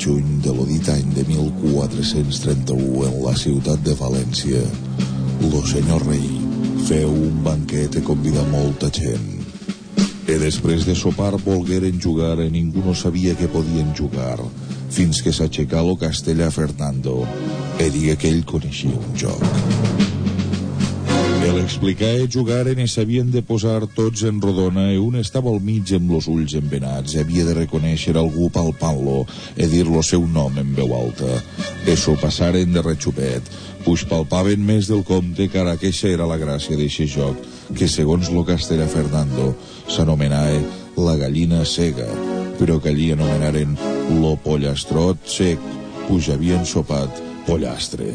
juny de lo dit any de 1431 en la ciutat de València, lo senyor rei feu un banquet i convida molta gent. E després de sopar volgueren jugar e ningú no sabia que podien jugar, fins que s'aixecà lo castellà Fernando e digué que ell coneixia un joc. El explicar e jugaren i s'havien de posar tots en rodona i un estava al mig amb los ulls embenats i havia de reconèixer algú palpant-lo e dir lo seu nom en veu alta. S'ho passaren de rexupet, puix palpaven més del compte que ara queixa era la gràcia d'eixe joc que segons lo castellà Fernando s'anomenava la gallina cega però que allí anomenaren lo pollastrot sec puix havien sopat pollastre.